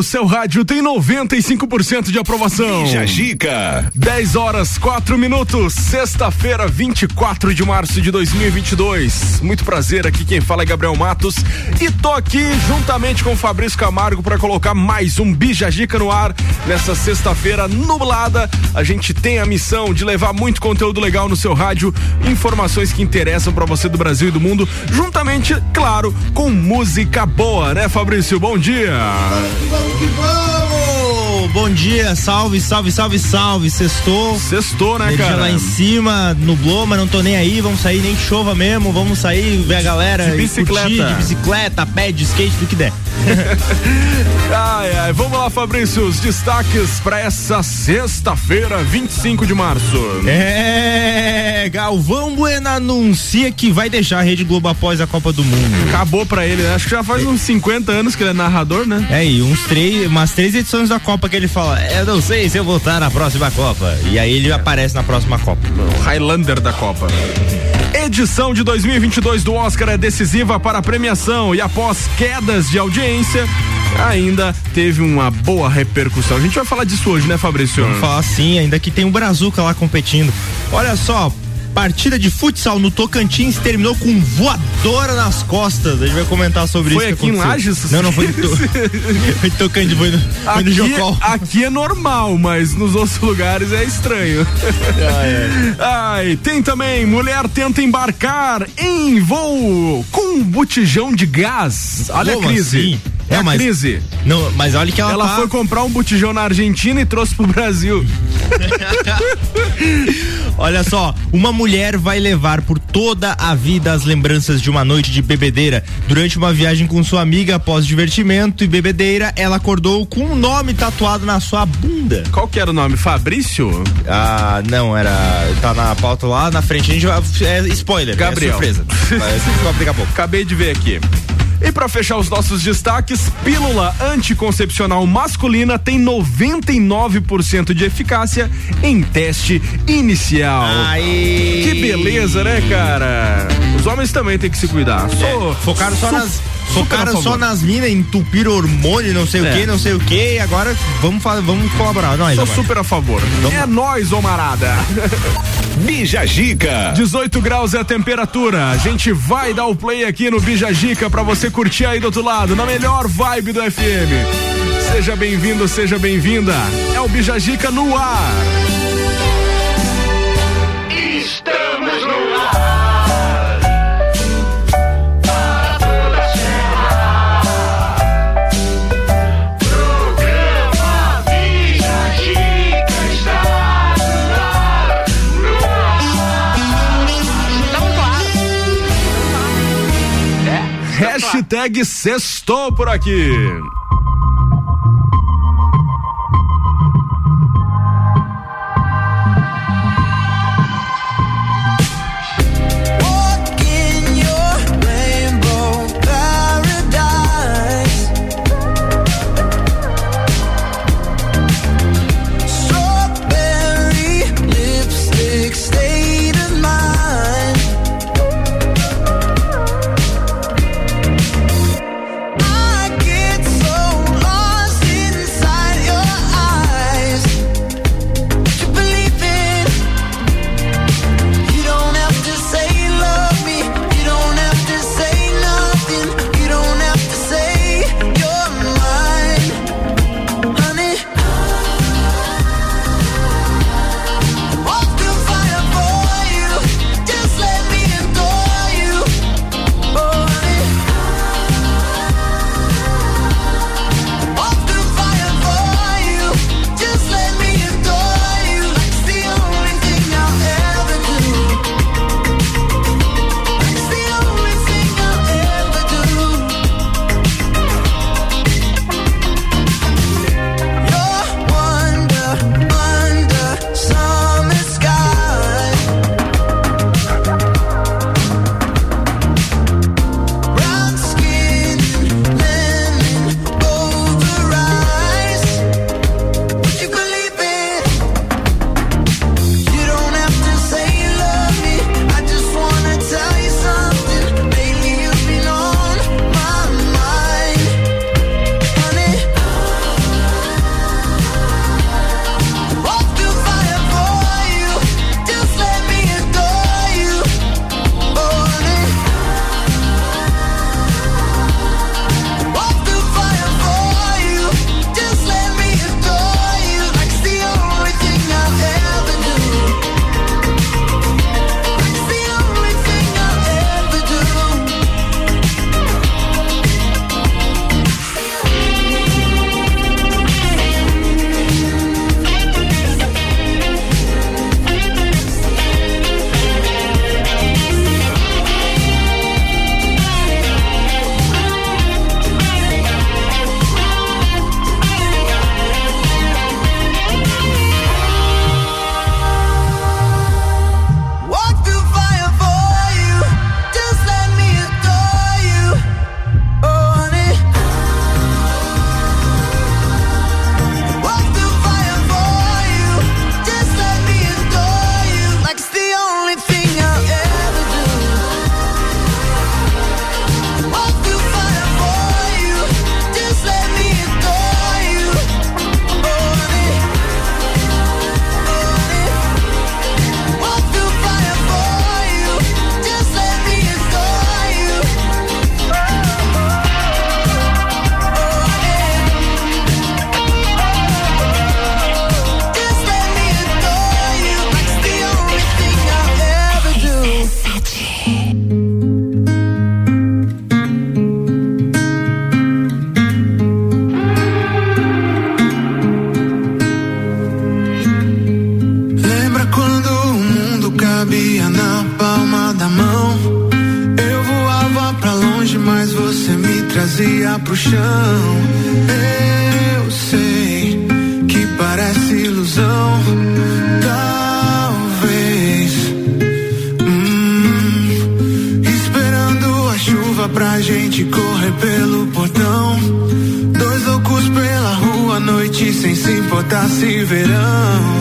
no seu rádio tem 95% de aprovação. Jajica. 10 horas 4 minutos, sexta-feira, 24 de março de 2022. Muito prazer, aqui quem fala é Gabriel Matos e tô aqui juntamente com o Fabrício Camargo para colocar mais um Bijajica no ar nessa sexta-feira nublada. A gente tem a missão de levar muito conteúdo legal no seu rádio, informações que interessam para você do Brasil e do mundo, juntamente, claro, com música boa, né, Fabrício? Bom dia. Vamos que vamos! Bom dia, salve, salve, salve, salve. Sextou. Sextou, né, Energia cara? lá em cima, nublou, mas não tô nem aí. Vamos sair, nem chova mesmo. Vamos sair, ver a galera. De bicicleta. curtir, de bicicleta, pé, de skate, do que der. Ai, ai, vamos lá, Fabrício, os destaques para essa sexta-feira, 25 de março. É, Galvão Bueno anuncia que vai deixar a Rede Globo após a Copa do Mundo. Acabou pra ele, né? Acho que já faz uns 50 anos que ele é narrador, né? É, e uns três, umas três edições da Copa que ele fala, eu não sei se eu vou estar na próxima Copa. E aí ele aparece na próxima Copa. O Highlander da Copa. Edição de 2022 do Oscar é decisiva para a premiação e após quedas de audiência, ainda teve uma boa repercussão. A gente vai falar disso hoje, né, Fabrício? Vamos falar assim, ainda que tem um Brazuca lá competindo. Olha só, partida de futsal no Tocantins terminou com voadora nas costas. A gente vai comentar sobre Foi isso. aqui em Lages? Não, não foi to... foi em Tocantins, foi no, foi no Aqui, Jocol. aqui é normal, mas nos outros lugares é estranho. Ai, tem também mulher tenta embarcar em voo com um botijão de gás. Olha Como a crise. assim? É Não, a mas- crise. Não, mas olha que ela, Ela tá- foi comprar um botijão na Argentina e trouxe pro Brasil. Olha só, uma mulher vai levar por toda a vida as lembranças de uma noite de bebedeira. Durante uma viagem com sua amiga após divertimento e bebedeira, ela acordou com um nome tatuado na sua bunda. Qual que era o nome? Fabrício? Ah, não, era. Tá na pauta lá na frente. A gente vai. É spoiler, Gabriel. é surpresa. Descobre daqui a pouco. Acabei de ver aqui. E para fechar os nossos destaques, pílula anticoncepcional masculina tem 99% de eficácia em teste inicial. Aí. Que beleza, né, cara? Os homens também têm que se cuidar. Sou, Focaram só nas. Focaram só nas minas, entupir hormônio, não sei É. o que, não sei o que, e agora vamos, vamos colaborar. Nós, Sou agora. super a favor. É nóis, Omarada. Bijajica. 18 graus é a temperatura. A gente vai dar o play aqui no Bijagica pra você curtir aí do outro lado, na melhor vibe do FM. Seja bem-vindo, seja bem-vinda. É o Bijagica no ar. Estamos no ar. Hashtag sextou por aqui. Se verão.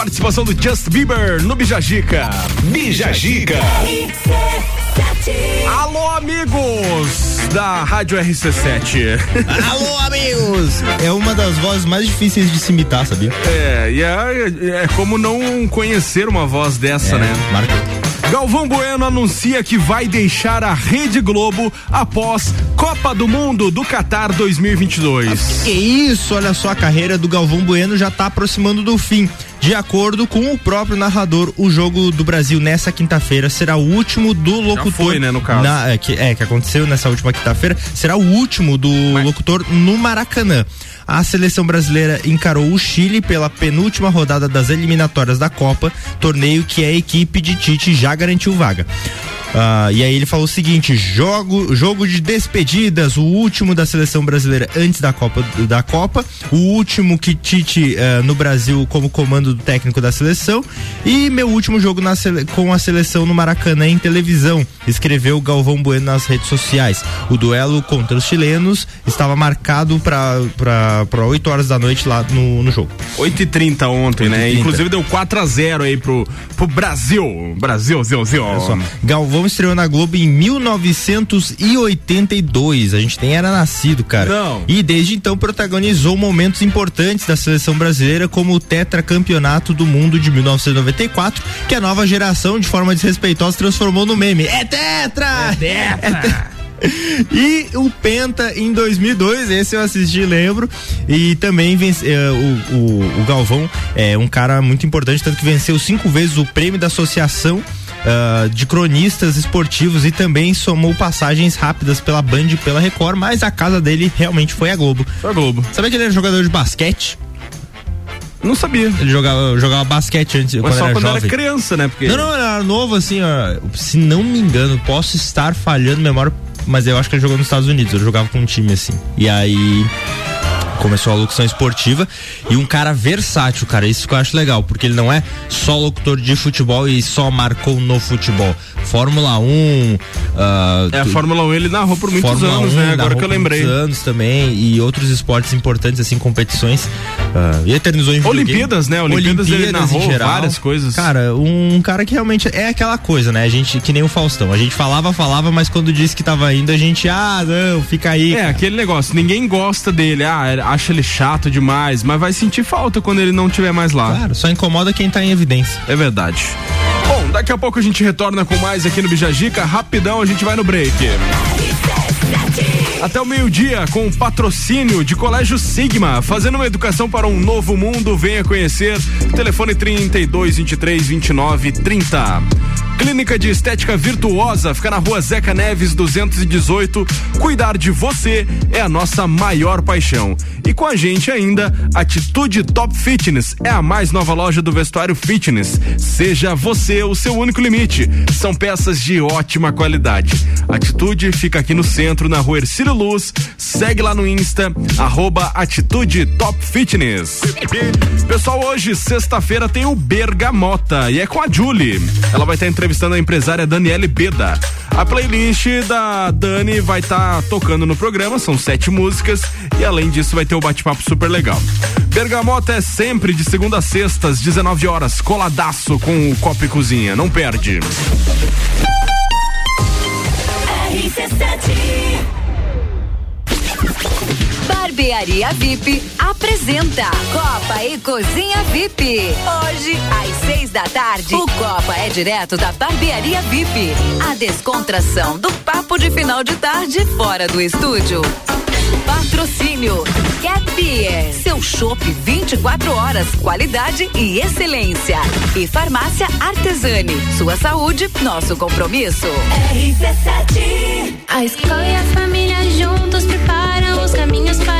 Participação do Just Bieber no Bijagica. Bijagica. Alô, amigos da Rádio RC7. Alô, amigos! É uma das vozes mais difíceis de se imitar, sabia? É, e é, é como não conhecer uma voz dessa, né? Marca. Galvão Bueno anuncia que vai deixar a Rede Globo após Copa do Mundo do Qatar 2022. Que isso, olha só, a carreira do Galvão Bueno já tá aproximando do fim. De acordo com o próprio narrador, o jogo do Brasil nessa quinta-feira será o último do locutor. foi, né, no caso. Na- é, que, é, que aconteceu nessa última quinta-feira, será o último do locutor no Maracanã. A seleção brasileira encarou o Chile pela penúltima rodada das eliminatórias da Copa, torneio que a equipe de Tite já garantiu vaga. Ah, e aí ele falou o seguinte: jogo, jogo de despedidas, o último da seleção brasileira antes da Copa, da Copa, o último que Tite eh, no Brasil como comando do técnico da seleção e meu último jogo na com a seleção no Maracanã em televisão, escreveu Galvão Bueno nas redes sociais. O duelo contra os chilenos estava marcado para 8 horas da noite lá no, no jogo. 8h30 ontem, né? 8h30. Inclusive deu 4 a 0 aí pro, pro Brasil. Brasil. Olha só, Galvão estreou na Globo em 1982. A gente nem era nascido, cara. Não. E desde então protagonizou momentos importantes da seleção brasileira, como o tetracampeonato do mundo de 1994, que a nova geração, de forma desrespeitosa, transformou no meme. É tetra! É tetra! E o Penta em 2002, esse eu assisti, lembro. E também vence, eh, o, o, o Galvão é um cara muito importante, tanto que venceu cinco vezes o prêmio da Associação ah, de Cronistas Esportivos e também somou passagens rápidas pela Band e pela Record, mas a casa dele realmente foi a Globo. Foi a Globo. Sabe que ele era jogador de basquete? Não sabia. Ele jogava, jogava basquete antes, Mas quando só era quando jovem. era criança, né? Porque Não, não, ele era novo assim, ó. Se não me engano, posso estar falhando memória, mas eu acho que ele jogou nos Estados Unidos. Eu jogava com um time assim. E aí começou a locução esportiva e um cara versátil, cara. Isso que eu acho legal, porque ele não é só locutor de futebol e só marcou no futebol. Fórmula 1, ah, É, a Fórmula 1 ele narrou por muitos Fórmula anos, 1, né? Agora narrou que eu lembrei. muitos anos também e outros esportes importantes assim, competições. ah, e eternizou em. Olimpíadas, né? Olimpíadas, ele Olimpíadas narrou em geral. várias coisas. Cara, um cara que realmente é aquela coisa, né? A gente que nem o Faustão, a gente falava, falava, mas quando disse que tava indo, a gente, ah, não, fica aí. É, aquele negócio, ninguém gosta dele, ah, acha ele chato demais, mas vai sentir falta quando ele não estiver mais lá. Claro, só incomoda quem tá em evidência. É verdade. Bom, daqui a pouco a gente retorna com mais aqui no Bijagica. Rapidão, a gente vai no break. Até o meio-dia, com o patrocínio de Colégio Sigma, fazendo uma educação para um novo mundo. Venha conhecer. Telefone 32 23 29 30. Clínica de Estética Virtuosa fica na rua Zeca Neves 218. Cuidar de você é a nossa maior paixão. E com a gente ainda, Atitude Top Fitness é a mais nova loja do vestuário fitness. Seja você o seu único limite. São peças de ótima qualidade. Atitude fica aqui no centro, na rua Ercílio Luz. Segue lá no Insta, arroba Atitude Top Fitness. Pessoal, hoje, sexta-feira, tem o Bergamota e é com a Julie. Ela vai estar entrevistando a empresária Daniele Beda. A playlist da Dani vai estar tocando no programa, são sete músicas e além disso vai ter o bate-papo super legal. Bergamota é sempre de segunda a sexta, às 19 horas, coladaço com o Copo e Cozinha, não perde. Barbearia VIP apresenta Copa e Cozinha VIP. Hoje, às seis da tarde, o Copa é direto da Barbearia VIP. A descontração do papo de final de tarde fora do estúdio. Patrocínio Cat Beer, seu chopp 24 horas, qualidade e excelência. E Farmácia Artesani, sua saúde, nosso compromisso. RC7 A escola e a família juntos preparam os caminhos para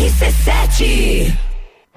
RC7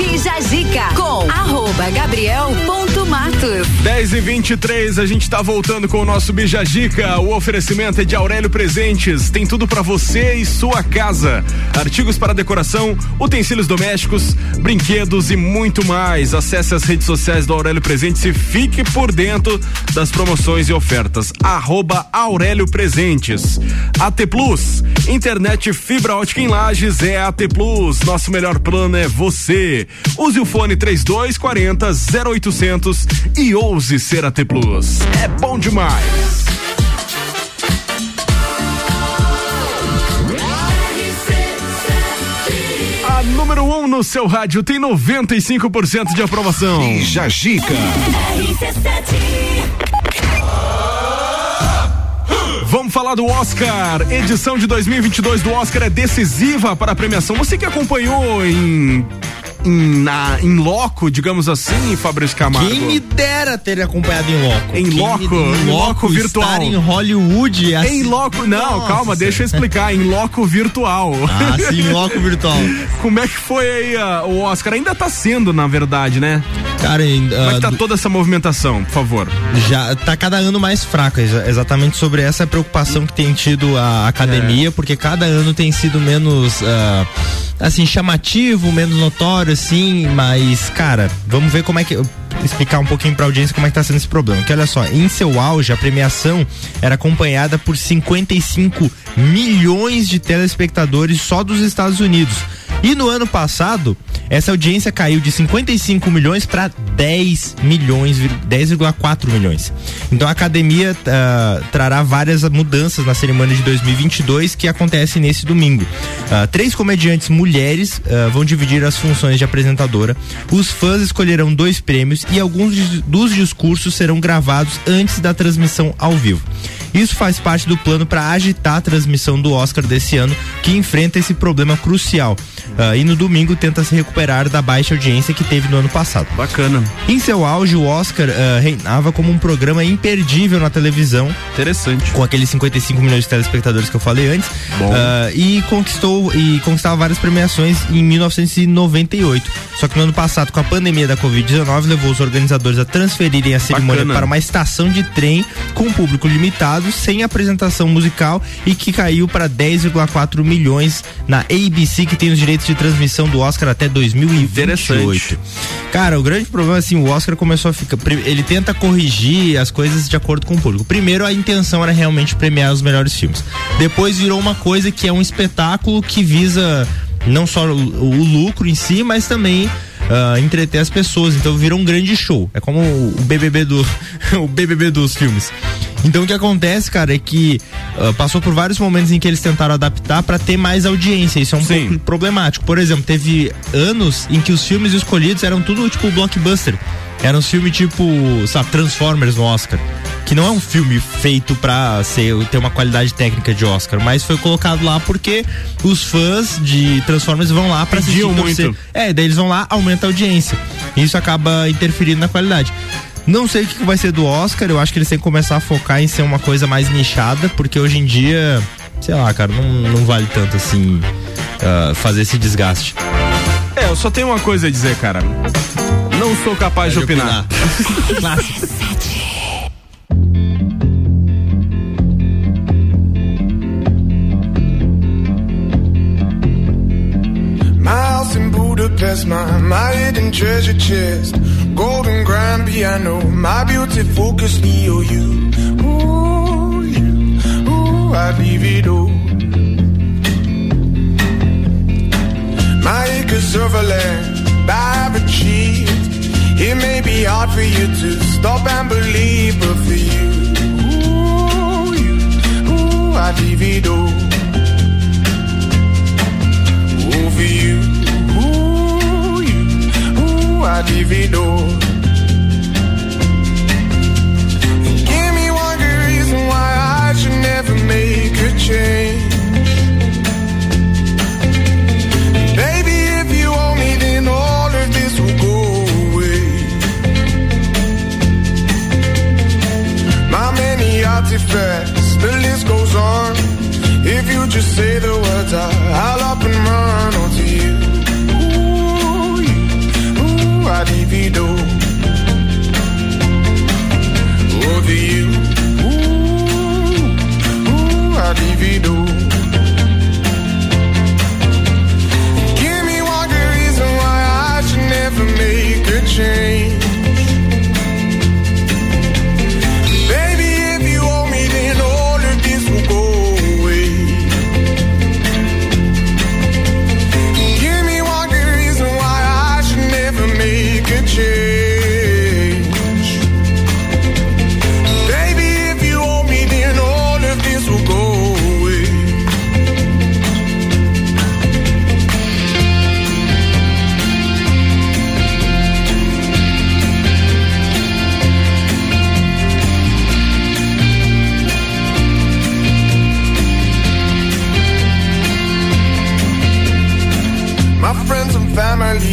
Bija Zica com arroba Gabriel ponto Matos. 10 e 23 a gente tá voltando com o nosso Bijagica. O oferecimento é de Aurélio Presentes. Tem tudo para você e sua casa: artigos para decoração, utensílios domésticos, brinquedos e muito mais. Acesse as redes sociais do Aurélio Presentes e fique por dentro das promoções e ofertas. Arroba Aurélio Presentes. AT Plus, internet fibra ótica em Lages é AT Plus. Nosso melhor plano é você. Use o fone 3240 0800 e ouse ser AT Plus. É bom demais. A número 1 um no seu rádio tem 95% de aprovação. Bija Gica. Vamos falar do Oscar. Edição de 2022 do Oscar é decisiva para a premiação. Você que acompanhou em em, na, em loco, digamos assim, Fabrício Camargo? Quem me dera ter acompanhado em loco. Em Quem loco, me- em loco virtual. Estar em Hollywood. assim- Em loco, não, Nossa. calma, deixa eu explicar. Em loco virtual. Ah, sim, em loco virtual. Como é que foi aí ah, o Oscar? Ainda tá sendo, na verdade, né? Cara, Como é que tá toda essa movimentação, por favor? já tá cada ano mais fraca, exa- exatamente sobre essa preocupação que tem tido a academia, É. porque cada ano tem sido menos ah, assim chamativo, menos notório assim, mas cara, vamos ver como é que explicar um pouquinho pra audiência como é que tá sendo esse problema. Que olha só, em seu auge a premiação era acompanhada por 55 milhões de telespectadores só dos Estados Unidos. E no ano passado, essa audiência caiu de 55 milhões para 10 milhões, vir- 10,4 milhões. Então a academia ah, trará várias mudanças na cerimônia de 2022 que acontece nesse domingo. Ah, três comediantes mulheres ah, vão dividir as funções de apresentadora. Os fãs escolherão dois prêmios e alguns dos discursos serão gravados antes da transmissão ao vivo. Isso faz parte do plano para agitar a transmissão do Oscar desse ano, que enfrenta esse problema crucial. Ah, e no domingo tenta se recuperar da baixa audiência que teve no ano passado. Bacana. Em seu auge, o Oscar ah, reinava como um programa imperdível na televisão. Interessante. Com aqueles 55 milhões de telespectadores que eu falei antes. Bom. Ah, e conquistou e conquistava várias premiações em 1998. Só que no ano passado, com a pandemia da Covid-19, levou os organizadores a transferirem a cerimônia Bacana. para uma estação de trem com um público limitado, sem apresentação musical e que caiu para 10,4 milhões na ABC, que tem os direitos de transmissão do Oscar até 2028. Cara, o grande problema assim, o Oscar começou a ficar, ele tenta corrigir as coisas de acordo com o público. Primeiro, a intenção era realmente premiar os melhores filmes. Depois virou uma coisa que é um espetáculo que visa não só o, o lucro em si, mas também ah, entreter as pessoas. Então virou um grande show. É como o BBB do o BBB dos filmes. Então o que acontece, cara, é que ah, passou por vários momentos em que eles tentaram adaptar pra ter mais audiência. Isso é um pouco problemático. Por exemplo, teve anos em que os filmes escolhidos eram tudo tipo blockbuster. Era um filme tipo, sabe, Transformers no Oscar. Que não é um filme feito pra ser, ter uma qualidade técnica de Oscar, mas foi colocado lá porque os fãs de Transformers vão lá pra assistir. Torcer. muito. É, daí eles vão lá, aumenta a audiência. Isso acaba interferindo na qualidade. Não sei o que vai ser do Oscar, eu acho que eles têm que começar a focar em ser uma coisa mais nichada, porque hoje em dia, sei lá, cara, não, não vale tanto assim ah, fazer esse desgaste. É, eu só tenho uma coisa a dizer, cara. Não sou capaz de opinar. Clássico. Budapest, my, my hidden treasure chest. Golden grand piano, my beauty focus EOU. Ooh, you, ooh, I'd leave it all. My acres of land I've achieved. It may be hard for you to stop and believe, but for you, ooh, you, ooh, I'd leave it all. Ooh, for you, it all. Give me one good reason why I should never make a change. Baby, if you owe me, then all of this will go away. My many artifacts, the list goes on. If you just say the words, I, I'll up and run onto you. I divido. Over oh, you, ooh, ooh, I divido. Give me one good reason why I should never make a change.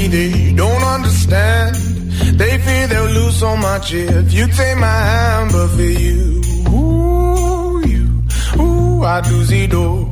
They don't understand. They fear they'll lose so much if you take my hand, but for you, ooh, you, ooh, I do see door.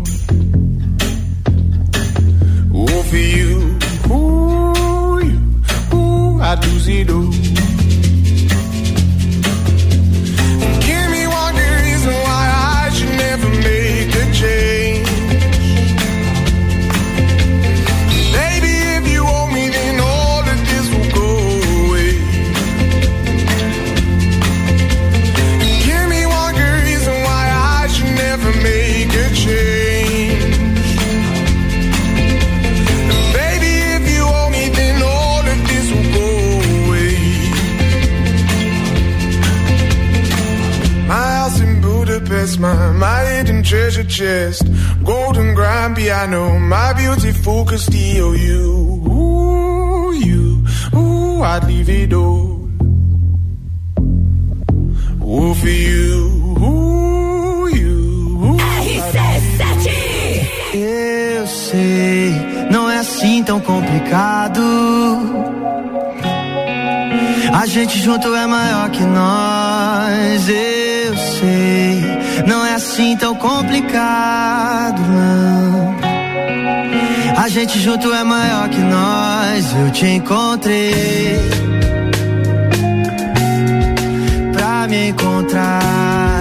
Chest. Golden grand piano, my beautiful Castillo. You, ooh, you, ooh, I'd leave it all. Ooh, for you. Eu sei, não é assim tão complicado. A gente junto é maior que nós. complicado, não. A gente junto é maior que nós. Eu te encontrei pra me encontrar.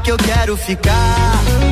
que eu quero ficar.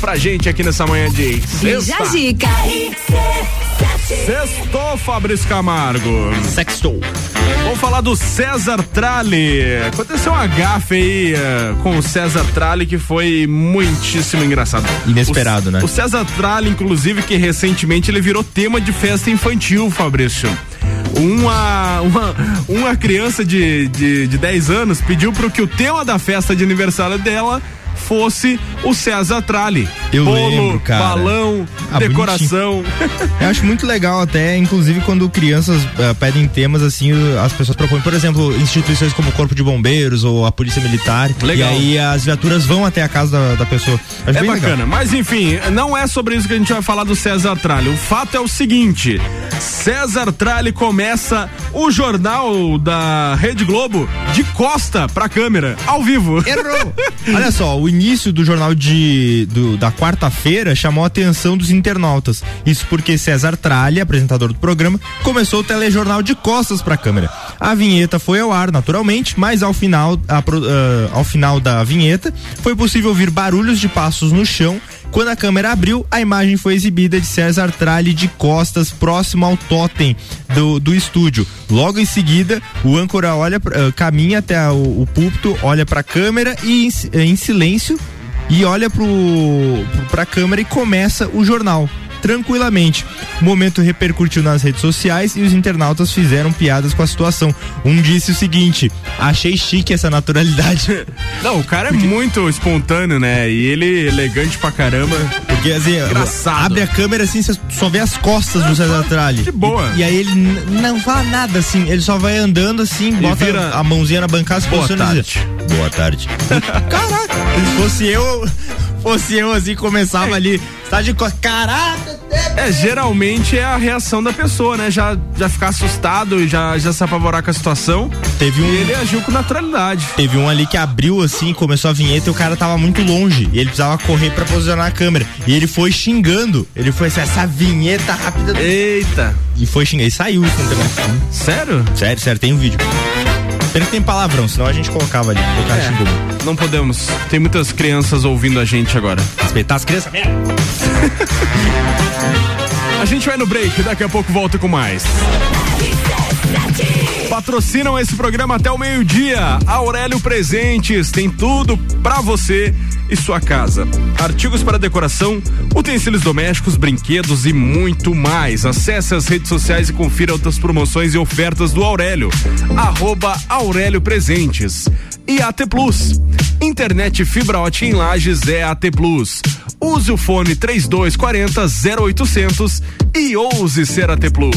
Pra gente aqui nessa manhã de sexta. dica. Sextou, Fabrício Camargo. Sextou. Vamos falar do César Tralli. Aconteceu uma gafe aí eh, com o César Tralli que foi muitíssimo engraçado. Inesperado, O- né? O César Tralli, inclusive, que recentemente ele virou tema de festa infantil, Fabrício. Uma, uma, uma criança de, de, de 10 anos pediu para que o tema da festa de aniversário dela fosse o César Tralli. Eu Bolo, lembro, cara. balão, Ah, decoração. Eu acho muito legal até, inclusive quando crianças eh, pedem temas assim, as pessoas propõem, por exemplo, instituições como o Corpo de Bombeiros ou a Polícia Militar. Legal. E aí as viaturas vão até a casa da, da pessoa. Acho É bem bacana, legal. mas enfim, não é sobre isso que a gente vai falar do César Tralli. O fato é o seguinte: César Tralli começa o jornal da Rede Globo de costa pra câmera, ao vivo. Errou! Olha só, o início do jornal de, do- da quarta-feira chamou a atenção dos internautas. Isso porque César Tralli, apresentador do programa, começou o telejornal de costas para a câmera. A vinheta foi ao ar, naturalmente, mas ao final, a ah, ao final da vinheta foi possível ouvir barulhos de passos no chão. Quando a câmera abriu, a imagem foi exibida de César Tralli de costas, próximo ao totem do, do estúdio. Logo em seguida, o âncora olha, ah, caminha até o, o púlpito, olha para a câmera e em, eh, em silêncio e olha pro, pra câmera e começa o jornal. Tranquilamente. O momento repercutiu nas redes sociais e os internautas fizeram piadas com a situação. Um disse o seguinte: achei chique essa naturalidade. Não, o cara é muito espontâneo, né? E ele elegante pra caramba. Porque assim, Engraçado. abre a câmera assim, você só vê as costas do César Tralli. De boa. E, e aí ele não fala nada assim, ele só vai andando assim, bota vira- a mãozinha na bancada, se Boa posiciona e diz, tarde. Boa tarde. Caraca, se fosse eu, fosse eu assim, começava ali, tá de. Caraca! É, geralmente é a reação da pessoa, né? Já, já ficar assustado e já, já se apavorar com a situação. Teve um. E ele agiu com naturalidade. Teve um ali que abriu assim, começou a vinheta e o cara tava muito longe. E ele precisava correr pra posicionar a câmera. E ele foi xingando. Ele foi assim, essa vinheta rápida. do-" Eita! E foi xingar. E saiu isso. Sério? Sério, sério, tem um vídeo. Pena que tem palavrão, senão a gente colocava ali. O cara É. Não podemos. Tem muitas crianças ouvindo a gente agora. Respeitar as crianças, merda. A gente vai no break, daqui a pouco volta com mais. Patrocinam esse programa até o meio-dia. Aurélio Presentes tem tudo pra você e sua casa. Artigos para decoração, utensílios domésticos, brinquedos e muito mais. Acesse as redes sociais e confira outras promoções e ofertas do Aurélio. Arroba Aurélio Presentes. E AT Plus. Internet fibra ótica em Lages é AT Plus. Use o fone 3240 0800 e ouse ser AT Plus.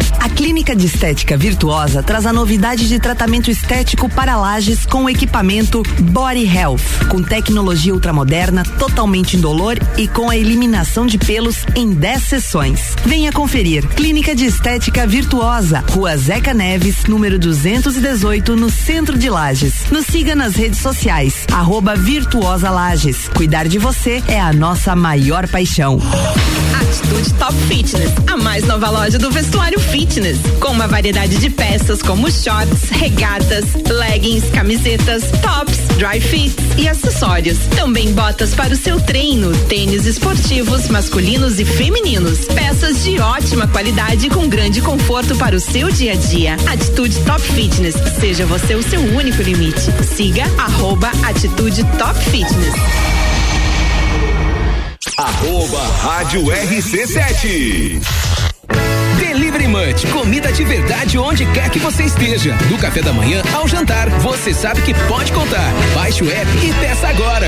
A Clínica de Estética Virtuosa traz a novidade de tratamento estético para lajes com o equipamento Body Health, com tecnologia ultramoderna, totalmente indolor e com a eliminação de pelos em 10 sessões. Venha conferir. Clínica de Estética Virtuosa, Rua Zeca Neves, número 218, no centro de Lages. Nos siga nas redes sociais, arroba Virtuosa Lages. Cuidar de você é a nossa maior paixão. Atitude Top Fitness, a mais nova loja do vestuário fitness, com uma variedade de peças como shorts, regatas, leggings, camisetas, tops, dry fits e acessórios. Também botas para o seu treino, tênis esportivos masculinos e femininos, peças de ótima qualidade com grande conforto para o seu dia a dia. Atitude Top Fitness, seja você o seu único limite. Siga arroba Atitude Top Fitness. Arroba Rádio RC7. Delivery Munch, comida de verdade onde quer que você esteja. Do café da manhã ao jantar, você sabe que pode contar. Baixe o app e peça agora.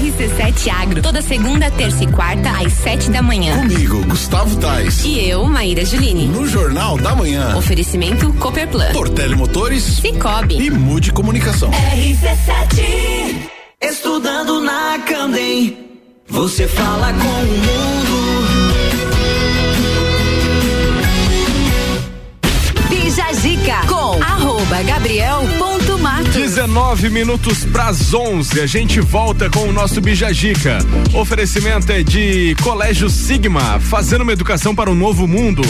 RC7 Agro, toda segunda, terça e quarta, às sete da manhã. Comigo, Gustavo Tais. E eu, Maíra Juline. No Jornal da Manhã. Oferecimento Copperplan. Portele Motores. Cicobi. E Mude Comunicação. RC7 Estudando na Candem. Você fala com o mundo. Bija Zica com arroba gabriel.matos. 19 minutos pras 11. A gente volta com o nosso Bijagica. Oferecimento é de Colégio Sigma, fazendo uma educação para um novo mundo.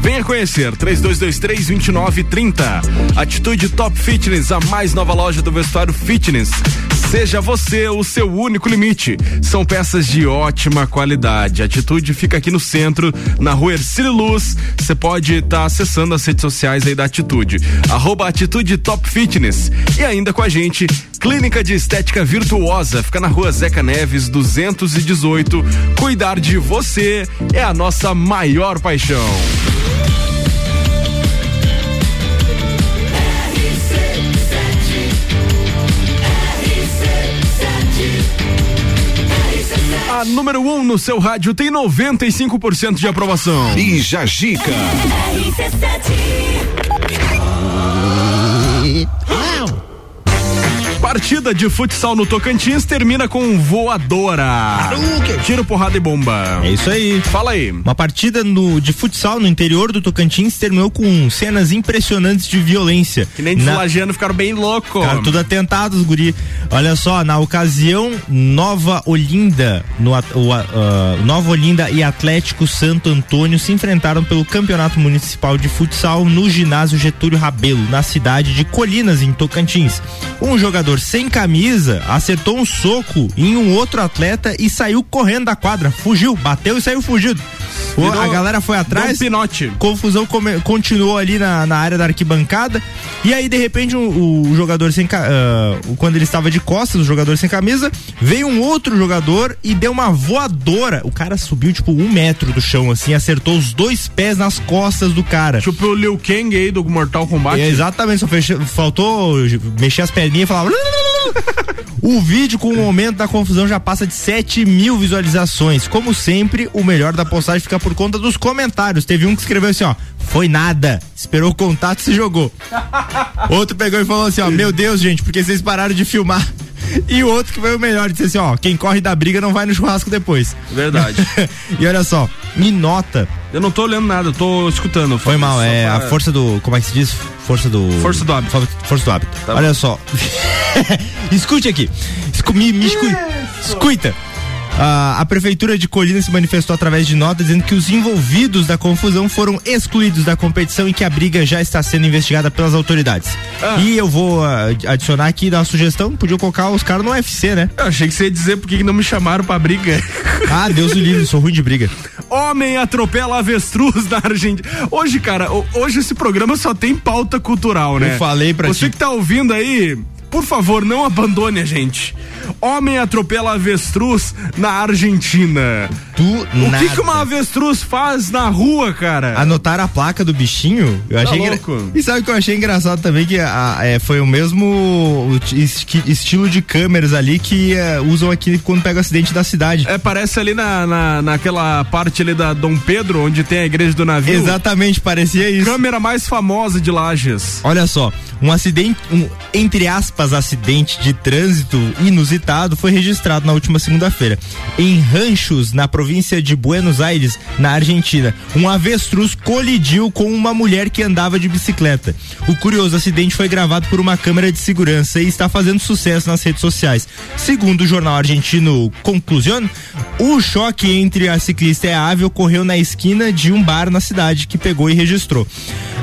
Venha conhecer 3223-2930. Atitude Top Fitness, a mais nova loja do vestuário fitness. Seja você o seu único limite. São peças de ótima qualidade. Atitude fica aqui no centro, na rua Ercílio Luz. Você pode estar acessando as redes sociais aí da Atitude. Arroba Atitude Top Fitness. E ainda com a gente, Clínica de Estética Virtuosa. Fica na rua Zeca Neves, 218. Cuidar de você é a nossa maior paixão. A número 1 um no seu rádio tem 95% de aprovação. Bija Gica. Partida de futsal no Tocantins termina com voadora. Tiro, porrada e bomba. É isso aí. Fala aí. Uma partida no, de futsal no interior do Tocantins terminou com cenas impressionantes de violência. Que nem deslagiando ficaram bem loucos. Ficaram tudo atentados, guri. Olha só, na ocasião, Nova Olinda, no, ah, Nova Olinda e Atlético Santo Antônio se enfrentaram pelo Campeonato Municipal de Futsal no ginásio Getúlio Rabelo, na cidade de Colinas, em Tocantins. Um jogador sem camisa acertou um soco em um outro atleta e saiu correndo da quadra. Fugiu, bateu e saiu fugido. Virou- a galera foi atrás. um pinote. Confusão come- continuou ali na, na área da arquibancada. E aí, de repente, o, o jogador sem ah, quando ele estava de costas, o jogador sem camisa, veio um outro jogador e deu uma voadora. O cara subiu, tipo, um metro do chão, assim, acertou os dois pés nas costas do cara. Tipo o Liu Kang aí do Mortal Kombat. É, exatamente, só fecha- faltou mexer as perninhas e falar. O vídeo com o momento da confusão já passa de 7 mil visualizações. Como sempre, o melhor da postagem fica por conta dos comentários. Teve um que escreveu assim, ó, foi nada, esperou o contato e se jogou. Outro pegou e falou assim, ó, meu Deus, gente, porque vocês pararam de filmar. E o outro que foi o melhor, disse assim, ó, quem corre da briga não vai no churrasco depois. Verdade. e olha só, me nota. Eu não tô olhando nada, eu tô escutando. Foi mal, é pra- a força do, como é que se diz? Força do... Força do hábito. For- Força do hábito. Tá olha bom. só. Escute aqui. Escu me, me escu escuta. Ah, a prefeitura de Colina se manifestou através de nota dizendo que os envolvidos da confusão foram excluídos da competição e que a briga já está sendo investigada pelas autoridades. Ah. E eu vou ah, adicionar aqui e dar uma sugestão, podia colocar os caras no UFC, né? Eu achei que você ia dizer por que não me chamaram pra briga. Ah, Deus o livre, sou ruim de briga. Homem atropela avestruz na Argentina. Hoje, cara, ho- hoje esse programa só tem pauta cultural, né? Eu falei pra Você ti. que tá ouvindo aí, por favor, não abandone a gente. Homem atropela avestruz na Argentina. Tu O que, que uma avestruz faz na rua, cara? Anotaram a placa do bichinho? Eu Tá achei engra- louco. E sabe o que eu achei engraçado também? Que a- é, foi o mesmo esti- estilo de câmeras ali que é, usam aqui quando pega o acidente da cidade. É, parece ali na, na, naquela parte ali da Dom Pedro, onde tem a igreja do navio. Exatamente, parecia isso. Câmera mais famosa de Lages. Olha só, um acidente, um, entre aspas, acidente de trânsito inusitado foi registrado na última segunda-feira. Em Ranchos, na província de Buenos Aires, na Argentina, um avestruz colidiu com uma mulher que andava de bicicleta. O curioso acidente foi gravado por uma câmera de segurança e está fazendo sucesso nas redes sociais. Segundo o jornal argentino Conclusion, o choque entre a ciclista e a ave ocorreu na esquina de um bar na cidade que pegou e registrou.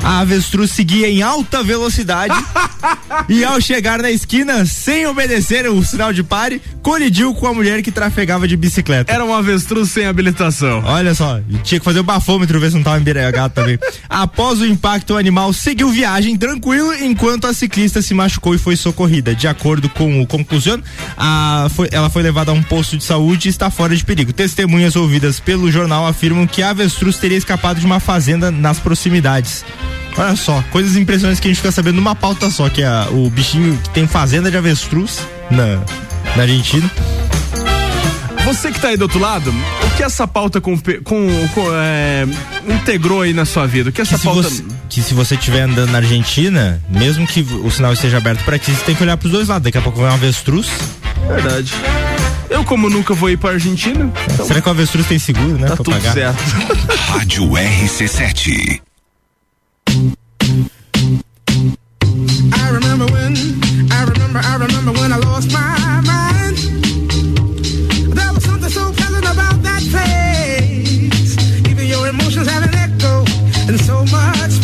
A avestruz seguia em alta velocidade e ao chegar na esquina, sem obedecer o sinal de pare, colidiu com a mulher que trafegava de bicicleta. Era um avestruz sem habilitação. Olha só, tinha que fazer o bafômetro ver se não tava embriagado também. Após o impacto, o animal seguiu viagem tranquilo enquanto a ciclista se machucou e foi socorrida. De acordo com o conclusão, a, foi- ela foi levada a um posto de saúde e está fora de perigo. Testemunhas ouvidas pelo jornal afirmam que a avestruz teria escapado de uma fazenda nas proximidades. Olha só, coisas impressionantes que a gente fica sabendo numa pauta só, que é a- o bichinho que tem fazenda de avestruz na, na Argentina. Você que tá aí do outro lado, o que essa pauta com, com, com, é, integrou aí na sua vida? O que essa se pauta. você, que se você estiver andando na Argentina, mesmo que o sinal esteja aberto pra ti, você tem que olhar pros dois lados. Daqui a pouco vem um avestruz. Verdade. Eu, como nunca vou ir pra Argentina. então Será que o avestruz tem seguro, né? Tá pra tudo pagar? certo. Rádio RC7. I remember when, I remember, I remember when I lost my mind. There was something so pleasant about that place. Even your emotions have an echo in so much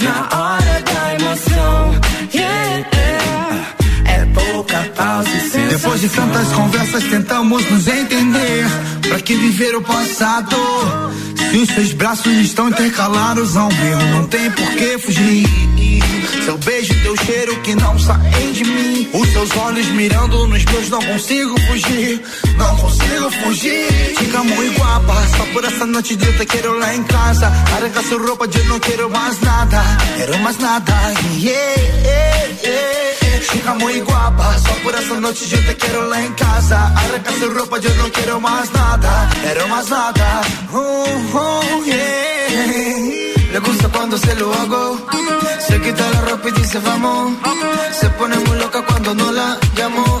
não, mas na Depois de tantas conversas tentamos nos entender Pra que viver o passado. Se os seus braços estão intercalados ao meu Não tem por que fugir. Seu beijo, teu cheiro que não saem de mim. Os seus olhos mirando nos meus Não consigo fugir. Não consigo fugir. Fica muito guapa Só por essa noite de eu quero lá em casa. Arranca sua roupa de eu não quero mais nada. Quero mais nada. Yeah, yeah, yeah. Fica muito guapa Só por essa noite eu te quero lá em casa. Arranca sua roupa eu não quero mais nada Quero mais nada. Uh, yeah. Le gusta cuando se lo hago. Se quita la ropa y dice vamos Se pone muy loca cuando no la llamo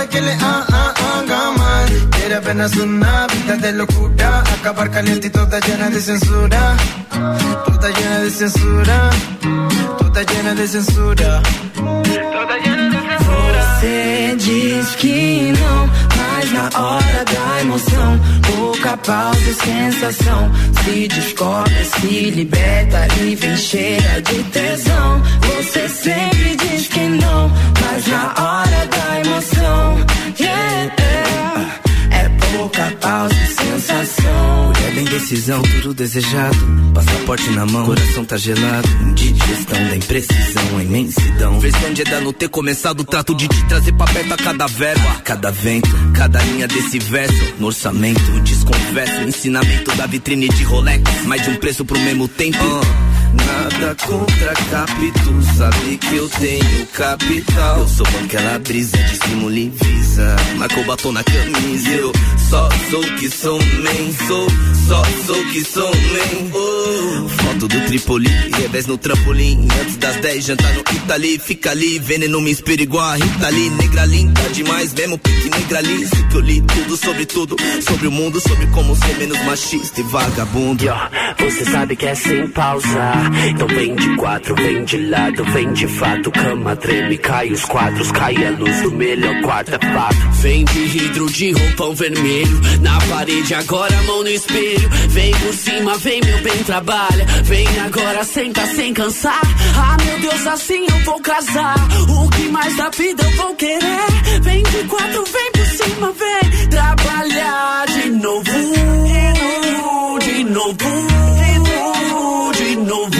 Nada que le ha- ha- haga mal. Quiere apenas una vida de locura. Acabar caliente y toda llena de censura. Toda llena de censura. Toda llena de censura. Toda llena de censura. Você diz que não, mas na hora da emoção, pouca pausa e sensação. Se descobre, se liberta e vem cheia de tesão. Você sempre diz que não, mas na hora da emoção, yeah, yeah. é pouca pausa da indecisão, tudo desejado. Passaporte na mão, coração tá gelado. Indigestão da imprecisão, a imensidão. Versão de Eda não ter começado trato de te trazer pra perto a cada verbo, a cada vento, cada linha desse verso. No orçamento, desconverso, ensinamento da vitrine de Rolex. Mais de um preço pro mesmo tempo. Nada contra capito, sabe que eu tenho capital. Eu sou banquela brisa, dissimulo e visa. Marcou batom na camisa, eu só sou que sou man, sou, só sou que sou man. Oh. Foto do Tripoli, revés no trampolim. Antes das 10, jantar no Itali, fica ali. Veneno me inspira igual a Rita Lee. Negra linda demais, mesmo pique negra ali. Sei que eu li tudo sobre tudo, sobre o mundo, sobre como ser menos machista e vagabundo. Você sabe que é sem pausa. Então vem de quatro, vem de lado, vem de fato. Cama treme, cai os quadros, cai a luz do melhor quarto, é fato. Vem de hidro de roupão vermelho Na parede agora mão no espelho. Vem por cima, vem meu bem trabalha. Vem agora, senta sem cansar. Ah meu Deus, assim eu vou casar. O que mais da vida eu vou querer? Vem de quatro, vem por cima, vem Trabalhar de novo. De novo De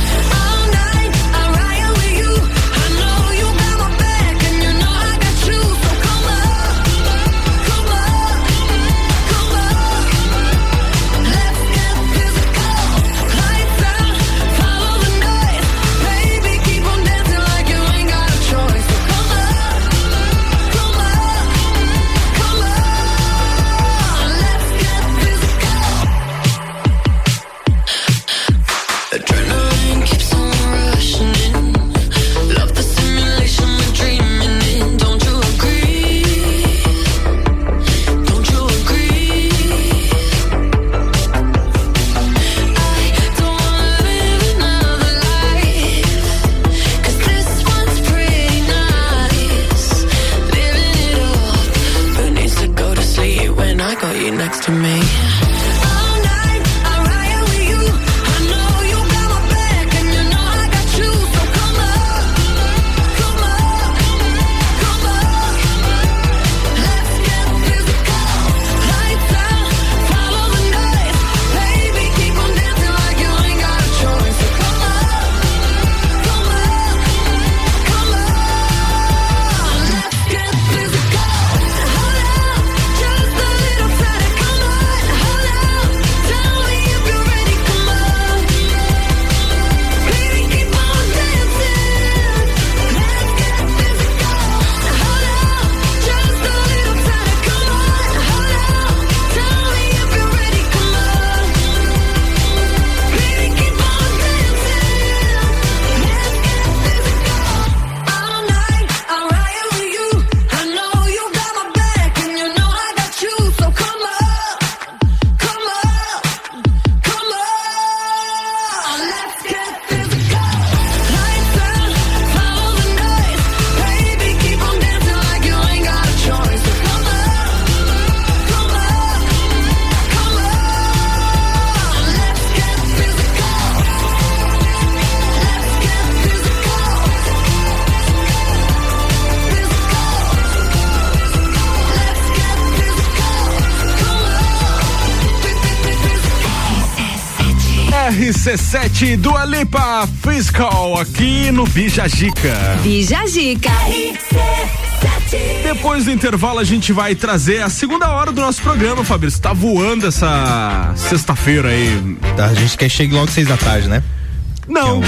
RC7 do Alipa Fiscal aqui no Bijagica. Bijagica. Depois do intervalo a gente vai trazer a segunda hora do nosso programa, Fabrício. Tá voando essa sexta-feira aí. Tá, a gente quer que chegue logo seis da tarde, né? Não.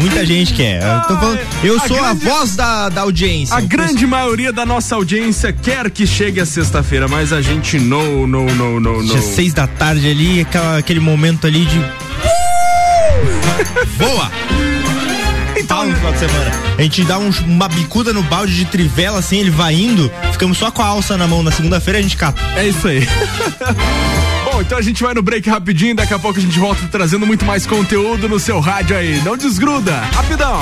Muita gente quer. Eu, tô falando- eu A sou a grande- voz da, da audiência. A Eu grande maioria da nossa audiência quer que chegue a sexta-feira, mas a gente não, não, não, não, não. seis da tarde ali, aquela- aquele momento ali de. Boa! Então, no final de semana. A gente dá um- uma bicuda no balde de trivela, assim, ele vai indo, ficamos só com a alça na mão. Na segunda-feira a gente cata. É isso aí. Então a gente vai no break rapidinho, daqui a pouco a gente volta trazendo muito mais conteúdo no seu rádio aí. Não desgruda, rapidão.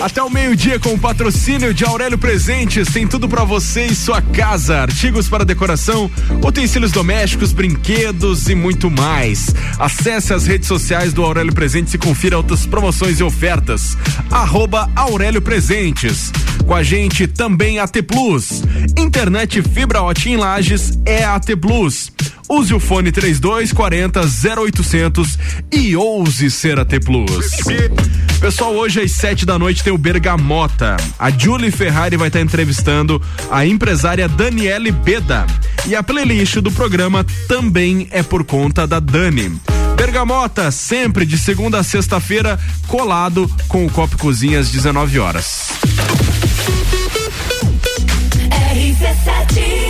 Até o meio-dia com o patrocínio de Aurélio Presentes, tem tudo pra você e sua casa, artigos para decoração, utensílios domésticos, brinquedos e muito mais. Acesse as redes sociais do Aurélio Presentes e confira outras promoções e ofertas. Arroba Aurélio Presentes. Com a gente também a T Plus. Internet fibra ótica em Lages é a T Plus. Use o fone 3240 0800 e ouse ser a T Plus. Pessoal, hoje às sete da noite tem o Bergamota. A Julie Ferrari vai estar entrevistando a empresária Daniele Beda. E a playlist do programa também é por conta da Dani. Bergamota, sempre de segunda a sexta-feira, colado com o Copo Cozinha às 19 horas. RC7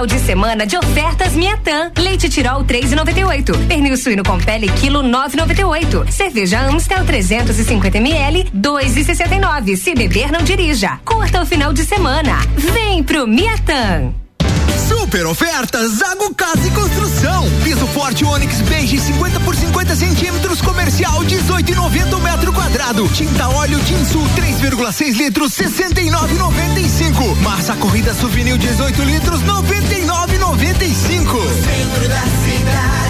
Final de semana de ofertas Miatã. Leite Tirol 3,98. Pernil suíno com pele quilo 9,98. Cerveja Amstel 350 ml 2,69. Se beber não dirija. Curta o final de semana. Vem pro Miatã. Super ofertas Zago Casa e Construção. Piso forte Onix Beige 50 por 50 centímetros comercial 18,90 o metro quadrado. Tinta óleo Tinsul 3,6 litros 69,95. Massa corrida Suvinil 18 litros 99,95. Centro da cidade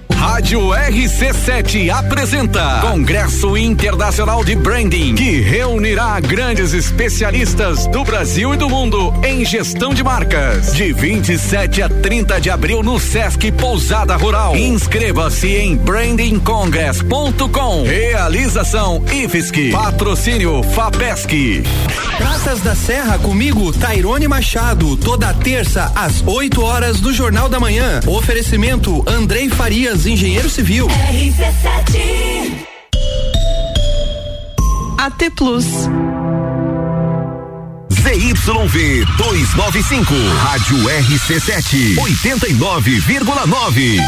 Rádio RC7 apresenta Congresso Internacional de Branding, que reunirá grandes especialistas do Brasil e do mundo em gestão de marcas. De 27 a 30 de abril no Sesc Pousada Rural. Inscreva-se em brandingcongress.com. Realização IFSC. Patrocínio FAPESC. Praças da Serra comigo, Tairone Machado, toda terça às 8 horas do Jornal da Manhã. Oferecimento Andrei Farias, engenheiro civil. RC7 AT Plus. ZYV 295, Rádio RC7, 89,9.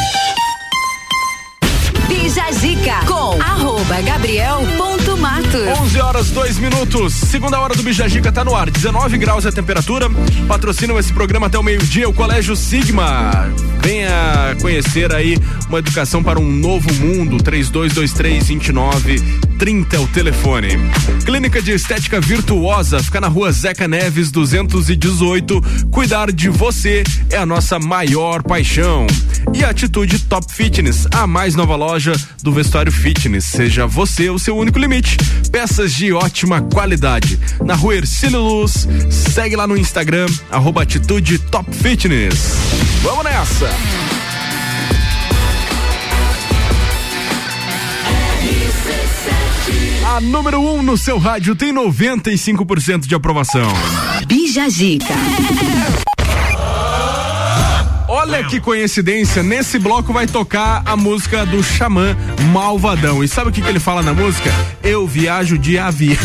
Bija Zica com arroba gabriel.matos. 11 horas, 2 minutos. Segunda hora do Bijagica tá no ar. 19 graus é a temperatura. Patrocinam esse programa até o meio-dia o Colégio Sigma. Venha conhecer aí uma educação para um novo mundo. 3223 2930 é o telefone. Clínica de Estética Virtuosa fica na rua Zeca Neves 218. Cuidar de você é a nossa maior paixão. E Atitude Top Fitness, a mais nova loja do vestuário fitness. Seja você o seu único limite. Peças de ótima qualidade. Na rua Ercílio Luz. Segue lá no Instagram, arroba Atitude Top Fitness. Vamos nessa! A número 1 um no seu rádio tem 95% de aprovação. Bija Gica. Olha que coincidência, nesse bloco vai tocar a música do Xamã Malvadão. E sabe o que, que ele fala na música? Eu viajo de avião.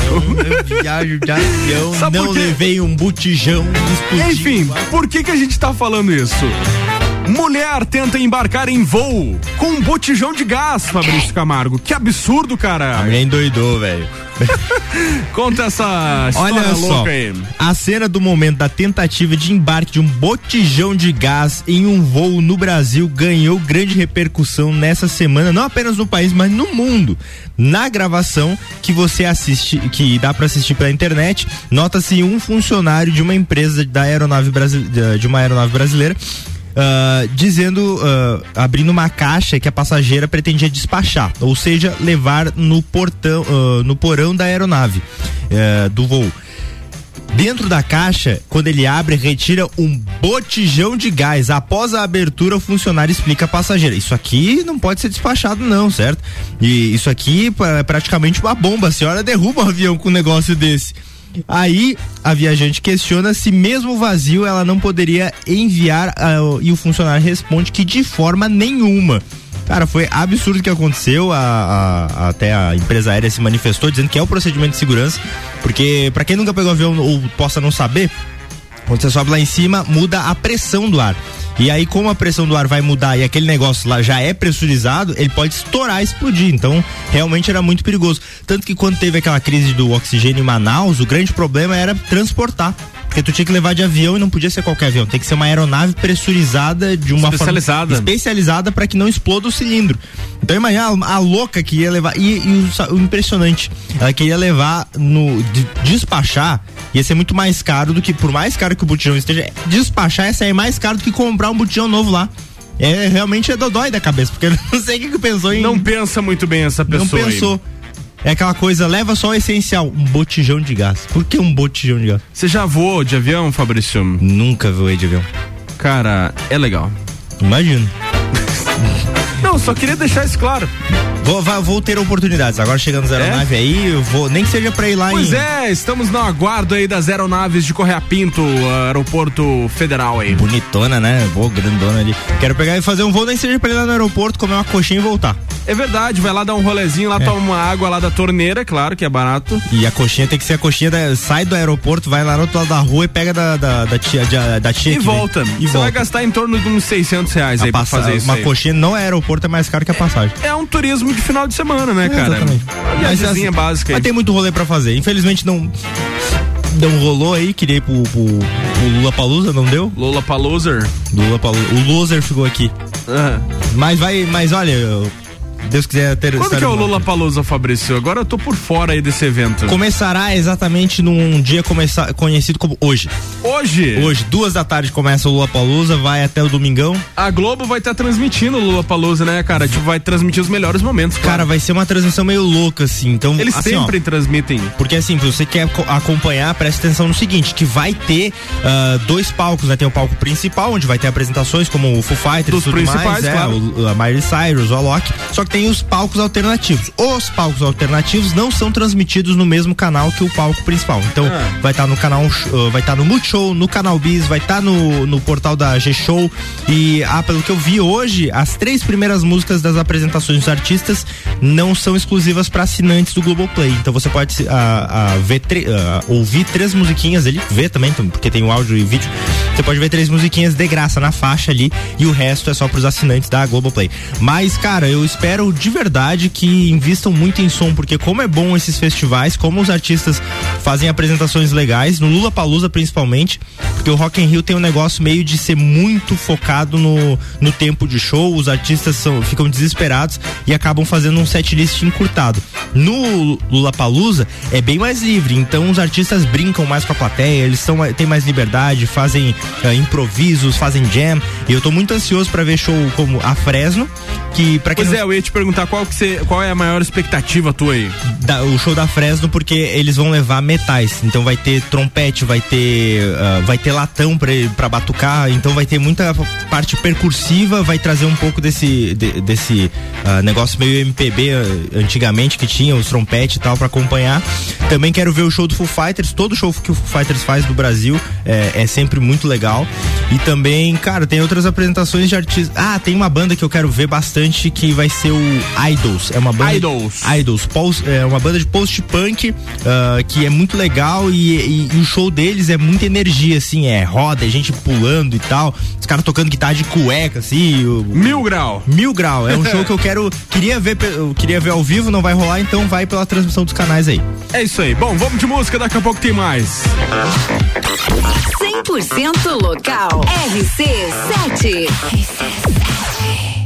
Eu viajo de avião, Sabe não levei um botijão. Enfim, por que que a gente tá falando isso? Mulher tenta embarcar em voo com um botijão de gás, Fabrício Camargo. Que absurdo, cara. A mulher endoidou, velho. Conta essa história Olha só, louca aí. a cena do momento da tentativa de embarque de um botijão de gás em um voo no Brasil ganhou grande repercussão nessa semana, não apenas no país, mas no mundo. Na gravação que você assiste, que dá para assistir pela internet, nota-se um funcionário de uma empresa da aeronave de uma aeronave brasileira ah, dizendo, ah, abrindo uma caixa que a passageira pretendia despachar, ou seja, levar no portão, ah, no porão da aeronave eh, do voo. Dentro da caixa, quando ele abre, retira um botijão de gás. Após a abertura, o funcionário explica à passageira: Isso aqui não pode ser despachado, não, certo? E isso aqui é praticamente uma bomba. A senhora derruba um avião com um negócio desse. Aí a viajante questiona se mesmo vazio ela não poderia enviar ah, e o funcionário responde que de forma nenhuma. Cara, foi absurdo o que aconteceu. A, a- até a empresa aérea se manifestou dizendo que é o procedimento de segurança, porque para quem nunca pegou avião ou possa não saber, quando você sobe lá em cima, muda a pressão do ar. E aí, como a pressão do ar vai mudar e aquele negócio lá já é pressurizado, ele pode estourar e explodir. Então, realmente era muito perigoso. Tanto que quando teve aquela crise do oxigênio em Manaus, o grande problema era transportar. Porque tu tinha que levar de avião e não podia ser qualquer avião. Tem que ser uma aeronave pressurizada de uma Especializada. forma especializada para que não exploda o cilindro. Então imagina a, a louca que ia levar e, e o, o impressionante, ela queria levar no de- despachar ia ser muito mais caro do que por mais caro que o botijão esteja, despachar ia sair mais caro do que comprar um botijão novo lá. É realmente é dodói da cabeça, porque eu não sei o que que pensou em Não pensa muito bem essa não pessoa. aí. pensou. É aquela coisa, leva só o essencial, um botijão de gás. Por que um botijão de gás? Você já voou de avião, Fabrício? Nunca voei de avião. Cara, é legal. Imagino. Não, só queria deixar isso claro. Vou, vou ter oportunidades. Agora chegando nas aeronave aí, eu vou, nem que seja pra ir lá É? Pois em. é, estamos no aguardo aí das aeronaves de Correia Pinto, aeroporto federal aí. Bonitona, né? Vou grandona ali. Quero pegar e fazer um voo, nem seja pra ir lá no aeroporto, comer uma coxinha e voltar. É verdade, vai lá dar um rolezinho, lá É. toma uma água lá da torneira, claro que é barato. E a coxinha tem que ser a coxinha da, sai do aeroporto, vai lá no outro lado da rua e pega da, da, da tia, da, da tia E que volta. vem. Você E vai volta. gastar em torno de uns 600 reais aí A pra passa- fazer isso uma aí. coxinha no aeroporto é mais caro que a passagem. É um turismo de final de semana, né, cara? Exatamente. Viagemzinha assim, básica aí. Mas tem muito rolê pra fazer. Infelizmente não. Não rolou aí, queria ir pro, pro, pro Lula Palusa, não deu? Lula Paluser. Lula Palusa. O loser ficou aqui. Mas vai, mas olha, eu- Deus quiser ter Quando que é o Lula Palusa, Fabrício? Agora eu tô por fora aí desse evento. Começará exatamente num dia começa, conhecido como hoje. Hoje? Hoje, duas da tarde começa o Lula Palusa, vai até o domingão. A Globo vai estar transmitindo o Lula Palusa, né, cara? Tipo, vai transmitir os melhores momentos. Cara, vai ser uma transmissão meio louca, assim. Então, Eles assim, ó, sempre transmitem. Porque assim, se você quer co- acompanhar, preste atenção no seguinte, que vai ter ah, dois palcos, né? Tem o palco principal, onde vai ter apresentações como o Foo Fighters Dos tudo principais, mais, é, claro. o- a Miley Cyrus, o Alok. Só que tem os palcos alternativos. Os palcos alternativos não são transmitidos no mesmo canal que o palco principal. Então, Ah. vai estar no canal, ah, vai estar no Multishow, no canal Bis, vai estar no, no portal da G-Show e, ah, pelo que eu vi hoje, as três primeiras músicas das apresentações dos artistas não são exclusivas para assinantes do Globoplay. Então você pode ah, ah, ver ah, ouvir três musiquinhas ali, ver também, porque tem o áudio e vídeo. Você pode ver três musiquinhas de graça na faixa ali e o resto é só pros assinantes da Globoplay. Mas, cara, eu espero espero de verdade que invistam muito em som, porque como é bom esses festivais, como os artistas fazem apresentações legais, no Lula Palusa principalmente, porque o Rock in Rio tem um negócio meio de ser muito focado no, no tempo de show, os artistas são, ficam desesperados e acabam fazendo um set list encurtado. No Lula Palusa é bem mais livre, então os artistas brincam mais com a plateia, eles são, têm mais liberdade, fazem eh, improvisos, fazem jam, e eu tô muito ansioso para ver show como a Fresno, que para quem Pois não é, ia te perguntar qual, que você, qual é a maior expectativa tua aí? da- o show da Fresno porque eles vão levar metais. Então vai ter trompete, vai ter ah, vai ter latão pra para batucar, então vai ter muita parte percursiva, vai trazer um pouco desse de- desse ah, negócio meio MPB ah, antigamente que tinha os trompetes e tal pra acompanhar. Também quero ver o show do Foo Fighters, todo show que o Foo Fighters faz do Brasil é, é sempre muito legal. E também, cara, tem outras apresentações de artistas. Ah, tem uma banda que eu quero ver bastante que vai ser o Idols. É uma banda. Idols. Idols. Post, é uma banda de post-punk uh, que é muito legal e, e, e, o show deles é muita energia, assim. É roda, é gente pulando e tal. Os caras tocando guitarra de cueca, assim. O, mil grau. Mil grau. É um show que eu quero. Queria ver, eu queria ver ao vivo, não vai rolar, então vai pela transmissão dos canais aí. É isso aí. Bom, vamos de música, daqui a pouco tem mais. 100% local. RC7. RC7.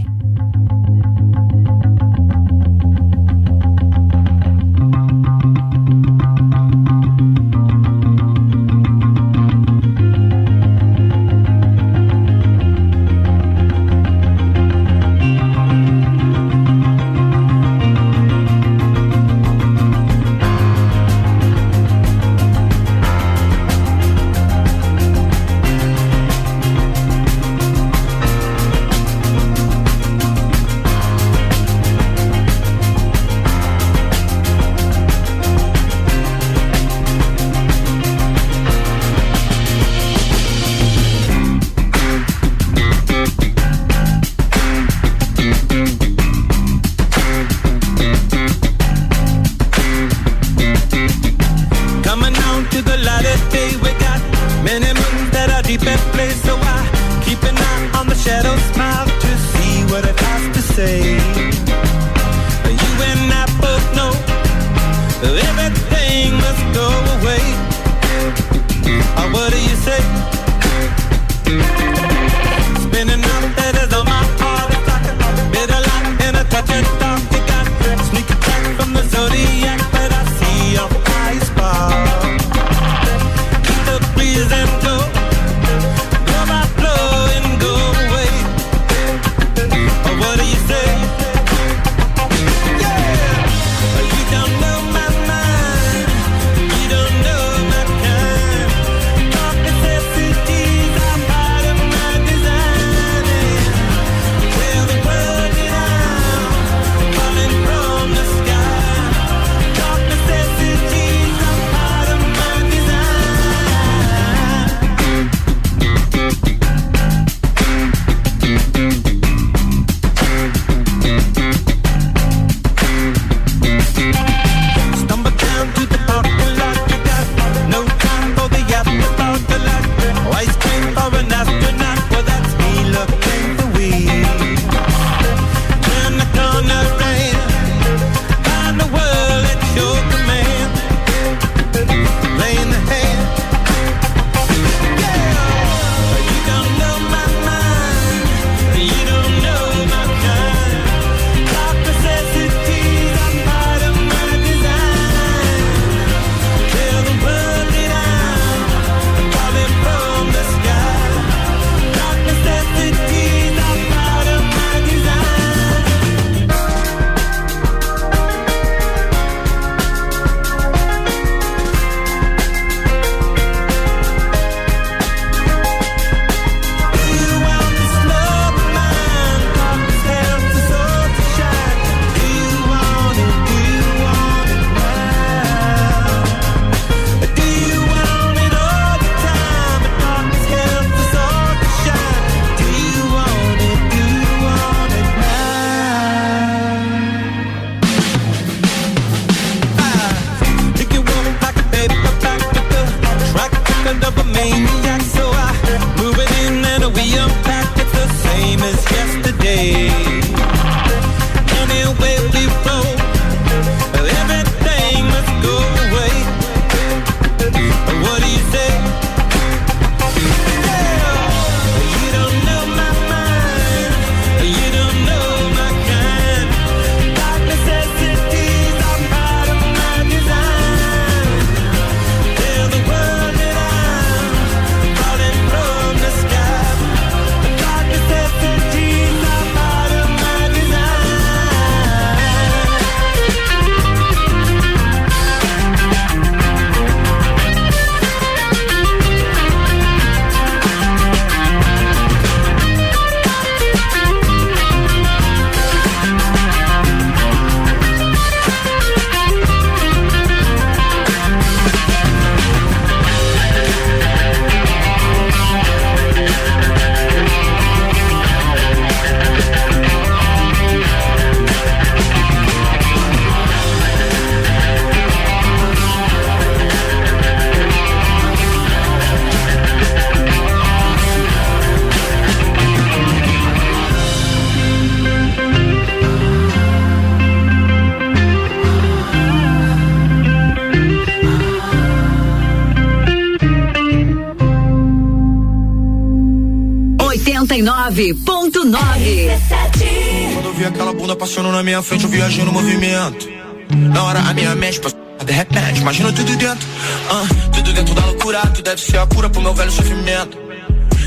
Na minha frente, eu viajei no movimento. Na hora a minha mente passou. De repente, imagina tudo dentro. ah, tudo dentro da loucura. Tu deve ser a cura pro meu velho sofrimento.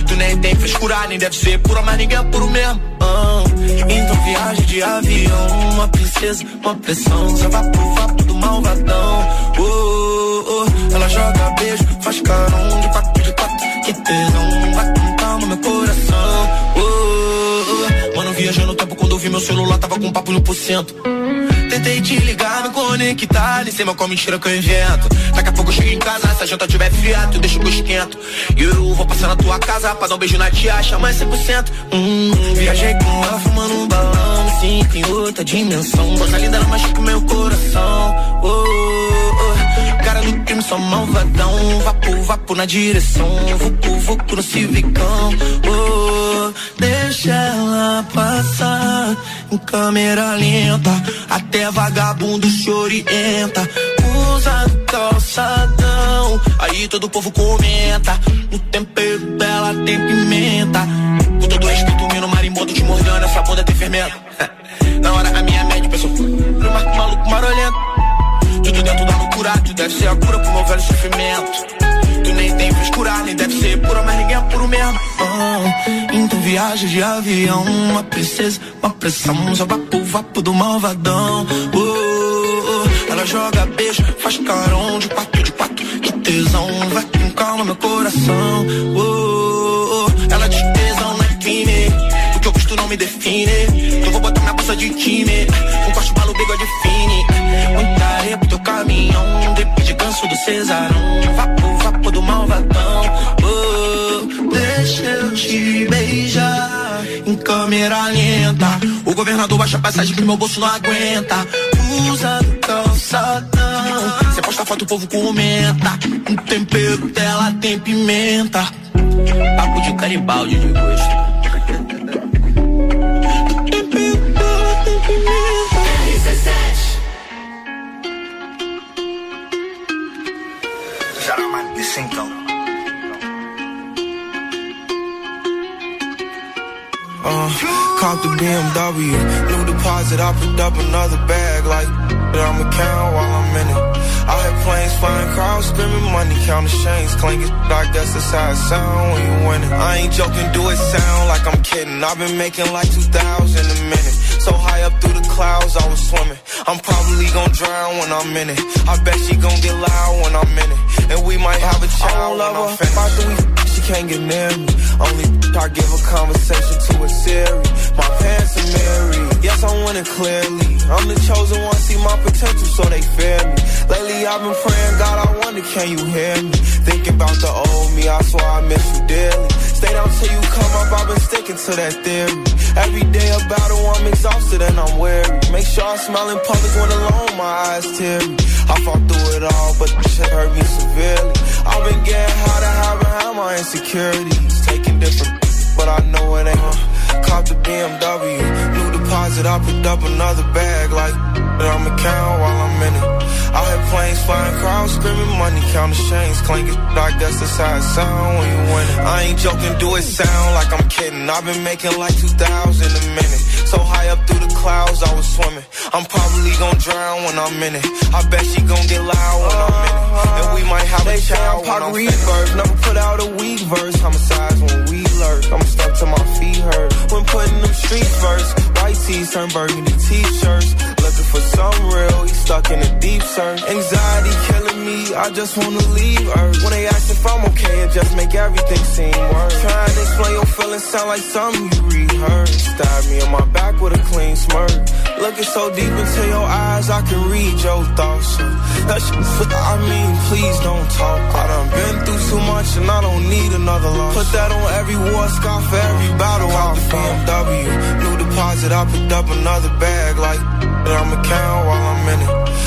Tu nem tem frescura, nem deve ser pura, mas ninguém é puro mesmo. ah. então viagem de avião, uma princesa, uma pressão. Só vai pro vapo do malvadão. Oh, oh, oh. Ela joga beijo, faz carão de quatro de quatro. Que tesão, vai com calma meu coração. Oh, oh. Mano, viajando no tempo quando eu vi meu celular, tava com papo no por cento. Tentei te ligar, me conectar, nem sei mal qual mentira que eu invento. Daqui a pouco eu chego em casa, se a janta tiver fiato, deixa que eu esquento. E eu vou passar na tua casa pra dar um beijo na tia, chama 100%. Hum, viajei com ela fumando um balão, me sinto em outra dimensão. Coisa linda, ela machuca meu coração. Oh, oh, cara do crime, só malvadão. Vapo, vapo na direção, vucu, vucu no civicão. Oh, deixa ela passar em câmera lenta, até vagabundo se orienta. Usa calçadão, aí todo o povo comenta. No tempero dela tem pimenta. Com todo respeito, meu marimbondo te mordendo, essa bunda tem fermento. Na hora a minha média pensou, pro marco maluco marolento. Tudo dentro da loucura, tu deve ser a cura pro meu velho sofrimento. Tu nem tem frescura, nem deve ser pura, mas ninguém é puro mesmo. Viagem de avião, uma princesa, uma pressão, só vapo, vapo do malvadão. Oh, oh. Ela joga beijo, faz carão de quatro, de quatro, que tesão, vai com calma meu coração. Oh, oh. Ela diz tesão na crime, o que eu gosto não me define. Eu vou botar minha bolsa de time, um corte malo, bigode fine. Muita areia pro teu caminhão, depois de ganso do Cesarão. Vapo câmera lenta. O governador baixa passagem que meu bolso não aguenta. Usa calçadão. Você posta foto, o povo comenta. O tempero dela tem pimenta. Papo de caribaldi de gosto. Uh, caught the BMW, new deposit, I picked up another bag like I'ma count while I'm in it. I had planes flying, crowds screaming, money counting chains, clinking. I guess that's how it sound when you winning. I ain't joking, do it sound like I'm kidding. I've been making like 2,000 a minute. So high up through the clouds, I was swimming. I'm probably gonna drown when I'm in it. I bet she gon' get loud when I'm in it. And we might have a child when I'm finished. After we f- she can't get near me. Only I give a conversation to a Siri. My pants are mirrored. Yes, I'm winning clearly. I'm the chosen one, see my potential, so they fear me. Lately, I've been praying, God, I wonder, can you hear me? Thinking about the old me, I swear I miss you dearly. Stay down till you come up, I've been sticking to that theory. Every day a battle, I'm exhausted and I'm weary. Make sure I smile in public when alone, my eyes teary. I fought through it all, but the shit hurt me severely. I've been getting high to hide behind my insecurities. Taking different, but I know it ain't. Uh, caught the BMW, new deposit, I picked up another bag like I'ma count while I'm in it. I had planes flying, crowds screaming, money counting chains clinking. I guess that's how it sound when you win it. I ain't joking, do it sound like I'm kidding. I've been making like 2,000 a minute. So high up through the clouds, I was swimming. I'm probably gonna drown when I'm in it. I bet she gon' get loud when I'm in it. And we might have They a child I'm when I'm finished. Never put out a weak verse. Homicides when we lurk. I'm stuck to my feet hurt. When putting them streets first, white tees turn burgundy t-shirts. Looking for some real, he stuck in a deep search. Anxiety killing me, I just wanna leave Earth. When they ask if I'm okay, it just make everything seem worse. Trying to explain your feelings sound like something you rehearsed. Stab me on my back with a clean smirk. Looking so deep into your eyes, I can read your thoughts. That shit, I mean, please don't talk. I done been through too much and I don't need another loss. Put that on every war scar for every battle I BMW. New deposit, I picked up another bag like that I'ma count while I'm in it.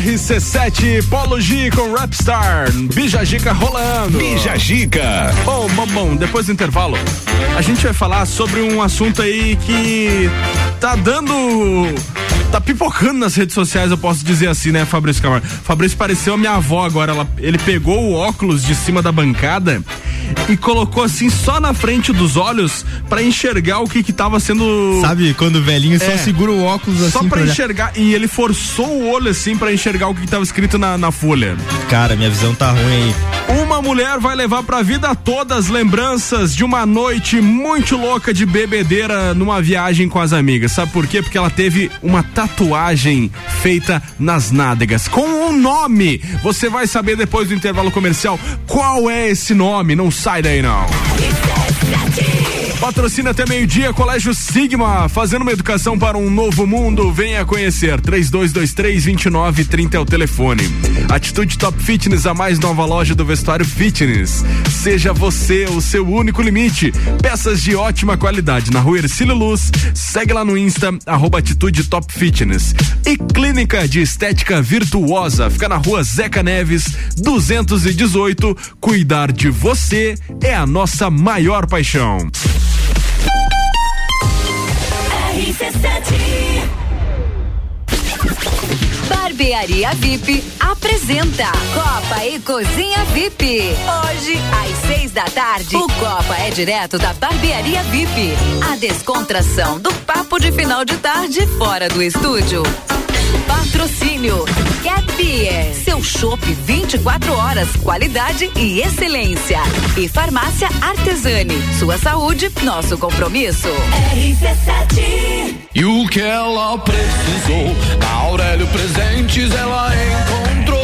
RC7 Polo G com Rapstar, Bijagica rolando. Bijagica. Bom, bom, bom, depois do intervalo, a gente vai falar sobre um assunto aí que tá dando. Tá pipocando nas redes sociais, eu posso dizer assim, né, Fabrício Camargo? Fabrício pareceu a minha avó agora. Ela, ele pegou o óculos de cima da bancada e colocou assim só na frente dos olhos pra enxergar o que que tava sendo. Sabe, quando o velhinho só É. segura o óculos assim. Só pra olhar. enxergar. E ele forçou o olho assim pra enxergar o que que tava escrito na, na folha. Cara, minha visão tá ruim aí. Uma mulher vai levar pra vida toda as lembranças de uma noite muito louca de bebedeira numa viagem com as amigas. Sabe por quê? Porque ela teve uma tatuagem feita nas nádegas com um nome. Você vai saber depois do intervalo comercial qual é esse nome. Não sai daí não. Patrocina até meio-dia, Colégio Sigma, fazendo uma educação para um novo mundo. Venha conhecer. 3223-2930 é o telefone. Atitude Top Fitness, a mais nova loja do vestuário fitness. Seja você o seu único limite. Peças de ótima qualidade na rua Ercílio Luz. Segue lá no Insta, arroba Atitude Top Fitness. E Clínica de Estética Virtuosa, fica na rua Zeca Neves, 218. Cuidar de você é a nossa maior paixão. Barbearia VIP apresenta Copa e Cozinha VIP. Hoje, às seis da tarde, o Copa é direto da Barbearia VIP. A descontração do papo de final de tarde fora do estúdio. Patrocínio Cat Beer, seu chopp 24 horas, qualidade e excelência. E Farmácia Artesani, sua saúde, nosso compromisso. RC7 E o que ela precisou, na Aurélio Presentes ela encontrou.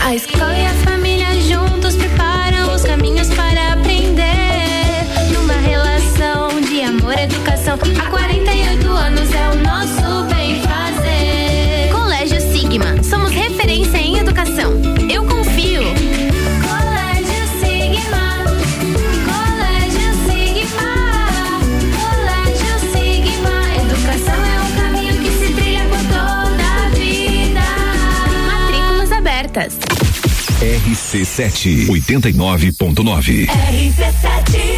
A escola e a família juntos preparam os caminhos para aprender. Numa relação de amor educação, há 48 Abertas. RC7 89.9.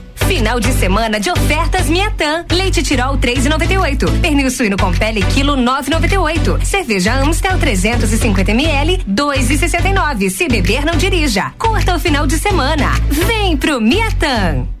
Final de semana de ofertas Miatan. Leite Tirol 3,98. Pernil suíno com pele quilo 9,98. Cerveja Amstel 350 ml 2,69. Se beber não dirija. Curta o final de semana. Vem pro Miatan.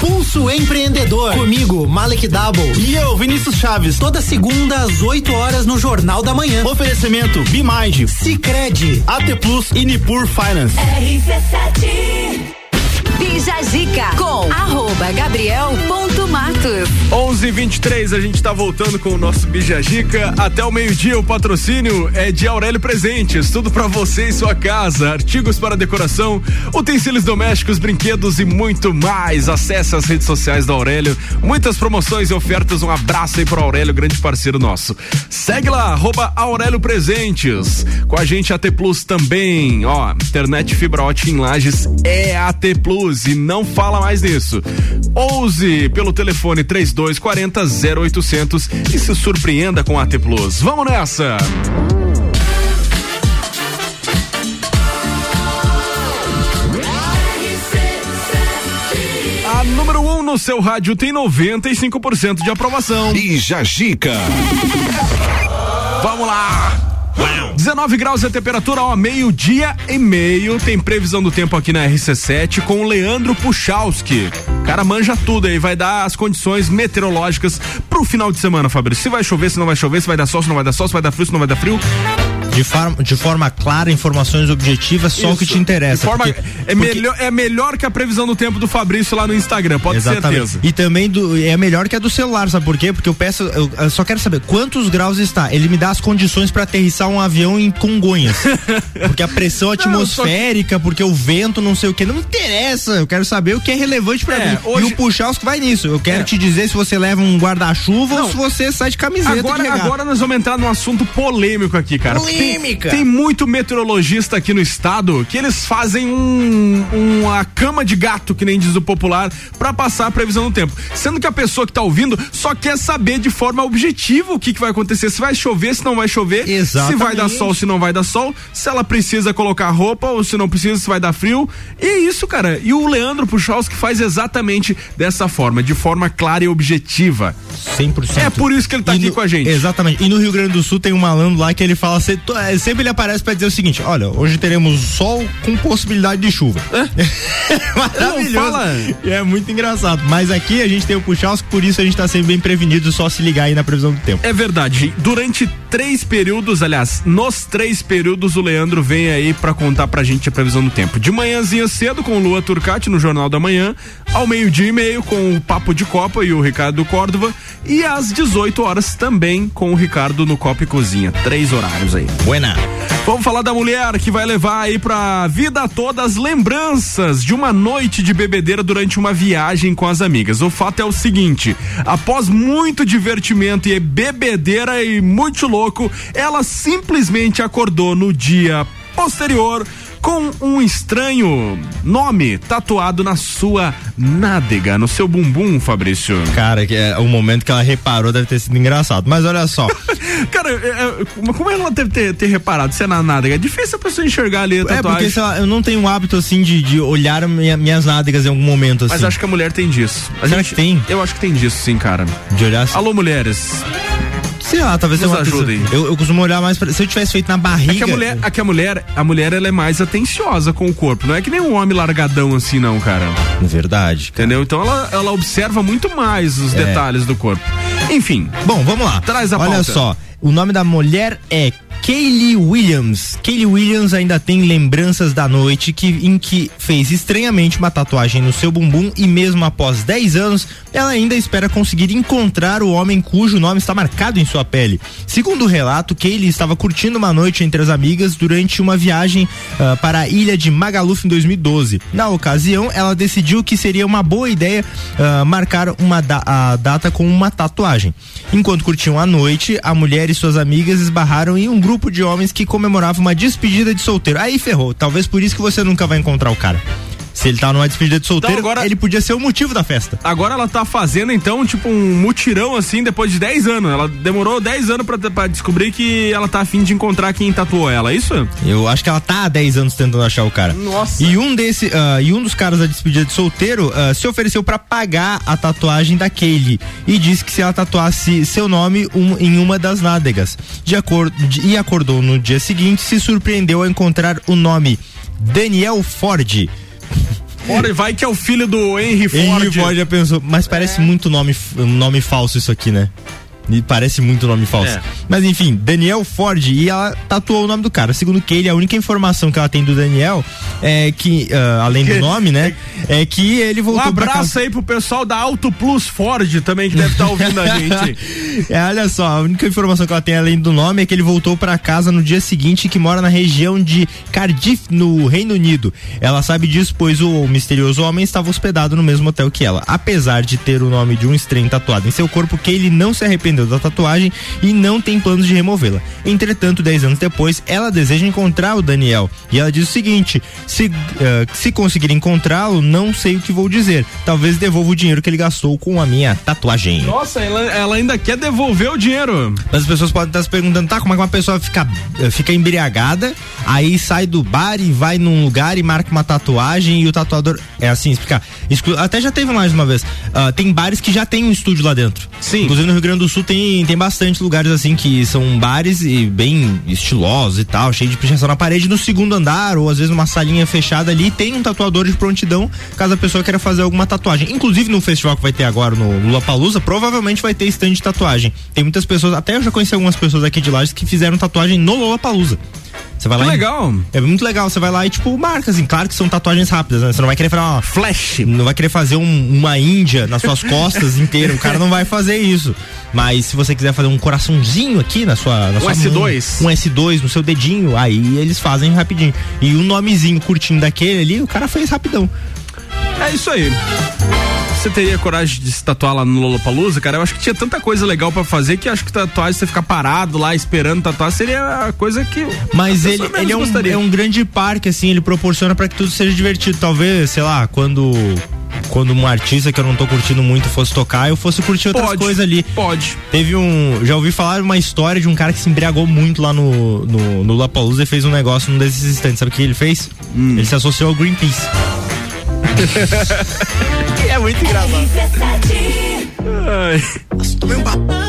Pulso Empreendedor. Comigo, Malek Double. E eu, Vinícius Chaves. Toda segunda às 8 horas no Jornal da Manhã. Oferecimento Bimind, Cicred, AT Plus e Nipur Finance. RC7 Bija Zica com arroba gabriel.matos. 11 23 a gente tá voltando com o nosso Bijagica. Até o meio-dia, o patrocínio é de Aurélio Presentes. Tudo pra você e sua casa. Artigos para decoração, utensílios domésticos, brinquedos e muito mais. Acesse as redes sociais da Aurélio. Muitas promoções e ofertas. Um abraço aí pro Aurélio, grande parceiro nosso. Segue lá, arroba Aurélio Presentes. Com a gente AT Plus também. Ó, internet fibra ótica em Lages é AT Plus e não fala mais nisso. Ouse pelo telefone 3240 0800 e se surpreenda com a AT Plus. Vamos nessa! A número 1 um no seu rádio tem 95% de aprovação. E Jajica. Vamos lá! 19 graus é a temperatura, ó, meio-dia e meio. Tem previsão do tempo aqui na RC7 com o Leandro Puchalski. Cara manja tudo aí, vai dar as condições meteorológicas pro final de semana, Fabrício. Se vai chover, se não vai chover, se vai dar sol, se não vai dar sol, se vai dar frio, se não vai dar frio. De forma, de forma clara, informações objetivas, só o que Isso. te interessa. Forma- porque- é, porque- melhor, é melhor que a previsão do tempo do Fabrício lá no Instagram, pode ter certeza. E também do, é melhor que a do celular, sabe por quê? Porque eu peço, eu, eu só quero saber quantos graus está. Ele me dá as condições pra aterrissar um avião em Congonhas. porque a pressão atmosférica, porque o vento, não sei o que, não interessa. Eu quero saber o que é relevante pra É, mim. hoje- E o puxar os que vai nisso. Eu quero É. te dizer se você leva um guarda-chuva ou Não. se você sai de camiseta. Agora, agora nós vamos entrar num assunto polêmico aqui, cara. Polêmica. Tem, tem muito meteorologista aqui no estado que eles fazem um, uma cama de gato, que nem diz o popular, pra passar a previsão do tempo. Sendo que a pessoa que tá ouvindo só quer saber de forma objetiva o que, que vai acontecer, se vai chover, se não vai chover, se vai dar Exatamente. sol, se não vai dar sol, se ela precisa colocar roupa ou se não precisa, se vai dar frio. E é isso, cara. E o Leandro Puchalski faz exatamente dessa forma, de forma clara e objetiva. 100%. É por isso que ele tá E aqui no- com a gente. Exatamente. E no Rio Grande do Sul tem um malandro lá que ele fala, é, sempre ele aparece pra dizer o seguinte: olha, hoje teremos sol com possibilidade de chuva. Maravilhoso. Não fala. E é muito engraçado. Mas aqui a gente tem o Puchalski, por isso a gente tá sempre bem prevenido, só se ligar aí na previsão do tempo. É verdade. Durante três períodos, aliás, nos três períodos, o Leandro vem aí pra contar pra gente a previsão do tempo. De manhãzinha cedo com o Lua Turcati no Jornal da Manhã, ao meio-dia e meio com o Papo de Copa e o Ricardo Córdova, e às 18 horas também com o Ricardo no Copa e Cozinha. Três horários aí. Buena. Vamos falar da mulher que vai levar aí pra vida toda as lembranças de uma noite de bebedeira durante uma viagem com as amigas. O fato é o seguinte: após muito divertimento e bebedeira e muito louco, ela simplesmente acordou no dia posterior com um estranho nome tatuado na sua nádega, no seu bumbum, Fabrício. Cara, que é, o momento que ela reparou deve ter sido engraçado. Mas olha só. Cara, é, é, como ela deve ter, ter reparado se é na nádega? É difícil a pessoa enxergar ali a É tatuagem. porque sei lá, eu não tenho um hábito assim de, de olhar minha- minhas nádegas em algum momento assim. Mas acho que a mulher tem disso. A Será gente, que tem? Eu acho que tem disso, sim, cara. De olhar assim. Alô, mulheres. Sei lá, talvez Nos uma ajudem. Eu, eu costumo olhar mais pra, Se eu tivesse feito na barriga. É que a mulher, é que a mulher, a mulher ela é mais atenciosa com o corpo. Não é que nem um homem largadão assim, não, cara. Verdade. Entendeu? Então ela, ela observa muito mais os É. detalhes do corpo. Enfim. Bom, vamos lá. Traz a Olha pauta. só, o nome da mulher é Kaylee Williams. Kaylee Williams ainda tem lembranças da noite que, em que fez estranhamente uma tatuagem no seu bumbum e mesmo após 10 anos, ela ainda espera conseguir encontrar o homem cujo nome está marcado em sua pele. Segundo o relato, Kaylee estava curtindo uma noite entre as amigas durante uma viagem ah, para a ilha de Magaluf em 2012. Na ocasião, ela decidiu que seria uma boa ideia ah, marcar uma da- a data com uma tatuagem. Enquanto curtiam a noite, a mulher e suas amigas esbarraram em um grupo de homens que comemorava uma despedida de solteiro. Aí ferrou. Talvez por isso que você nunca vai encontrar o cara. Se ele tá numa despedida de solteiro, Então agora- ele podia ser o motivo da festa. Agora ela tá fazendo, então, tipo, um mutirão assim, depois de 10 anos. Ela demorou 10 anos pra, pra descobrir que ela tá afim de encontrar quem tatuou ela, é isso? Eu acho que ela tá há 10 anos tentando achar o cara. Nossa. E um desse, ah, e um dos caras da despedida de solteiro ah, se ofereceu pra pagar a tatuagem da Kaylee e disse que se ela tatuasse seu nome um- em uma das nádegas. De acordo de- e acordou no dia seguinte, se surpreendeu ao encontrar o nome Daniel Ford. Ora, vai que é o filho do Henry Ford. Henry Ford já pensou, mas parece muito nome, um nome falso isso aqui, né? E parece muito nome falso. É. Mas enfim, Daniel Ford e ela tatuou o nome do cara. Segundo Keile, a única informação que ela tem do Daniel é que, ah, além do nome, né? É que ele Um voltou pra abraço casa. aí pro pessoal da Auto Plus Ford também que deve estar ouvindo a gente. É, olha só, a única informação que ela tem além do nome é que ele voltou pra casa no dia seguinte que mora na região de Cardiff, no Reino Unido. Ela sabe disso, pois o misterioso homem estava hospedado no mesmo hotel que ela. Apesar de ter o nome de um estranho tatuado em seu corpo, que ele não se arrependeu da tatuagem e não tem planos de removê-la. Entretanto, 10 anos depois, ela deseja encontrar o Daniel. E ela diz o seguinte: se, eh, se conseguir encontrá-lo, não sei o que vou dizer. Talvez devolva o dinheiro que ele gastou com a minha tatuagem. Nossa, ela, ela ainda quer devolver o dinheiro. As pessoas podem estar se perguntando, tá, como é que uma pessoa fica, eh, fica embriagada, aí sai do bar e vai num lugar e marca uma tatuagem e o tatuador. É assim, explicar. Até já teve mais uma vez. Ah, tem bares que já tem um estúdio lá dentro. Sim. Inclusive no Rio Grande do Sul tem, tem bastante lugares assim que são bares e bem estilosos e tal, cheio de pichação na parede. No segundo andar, ou às vezes numa salinha fechada ali, tem um tatuador de prontidão, caso a pessoa queira fazer alguma tatuagem. Inclusive no festival que vai ter agora no Lula Palusa, provavelmente vai ter stand de tatuagem. Tem muitas pessoas, até eu já conheci algumas pessoas aqui de Lages que fizeram tatuagem no Lula Palusa. Você vai Que lá e- legal. É muito legal. Você vai lá e, tipo, marca, assim. Claro que são tatuagens rápidas, né? Você não vai querer fazer uma. Flash. Não vai querer fazer um- uma índia nas suas costas inteira. O cara não vai fazer isso. Mas se você quiser fazer um coraçãozinho aqui na sua. Na Um sua S2. mão, um S2 no seu dedinho, aí eles fazem rapidinho. E um nomezinho curtinho daquele ali, o cara fez rapidão. É isso aí. Você teria coragem de se tatuar lá no Lollapalooza, cara? Eu acho que tinha tanta coisa legal pra fazer que acho que tatuagem, você ficar parado lá esperando tatuar, seria a coisa que. Mas ele, ele é, um, é um grande parque, assim, ele proporciona pra que tudo seja divertido. Talvez, sei lá, quando. Quando um artista que eu não tô curtindo muito fosse tocar, eu fosse curtir outras Pode, coisas ali. Pode. Teve um. Já ouvi falar uma história de um cara que se embriagou muito lá no, no, no Lapalooza e fez um negócio num desses instantes. Sabe o que ele fez? Hum. Ele se associou ao Greenpeace. é muito engraçado. Ai. Tomei um papo.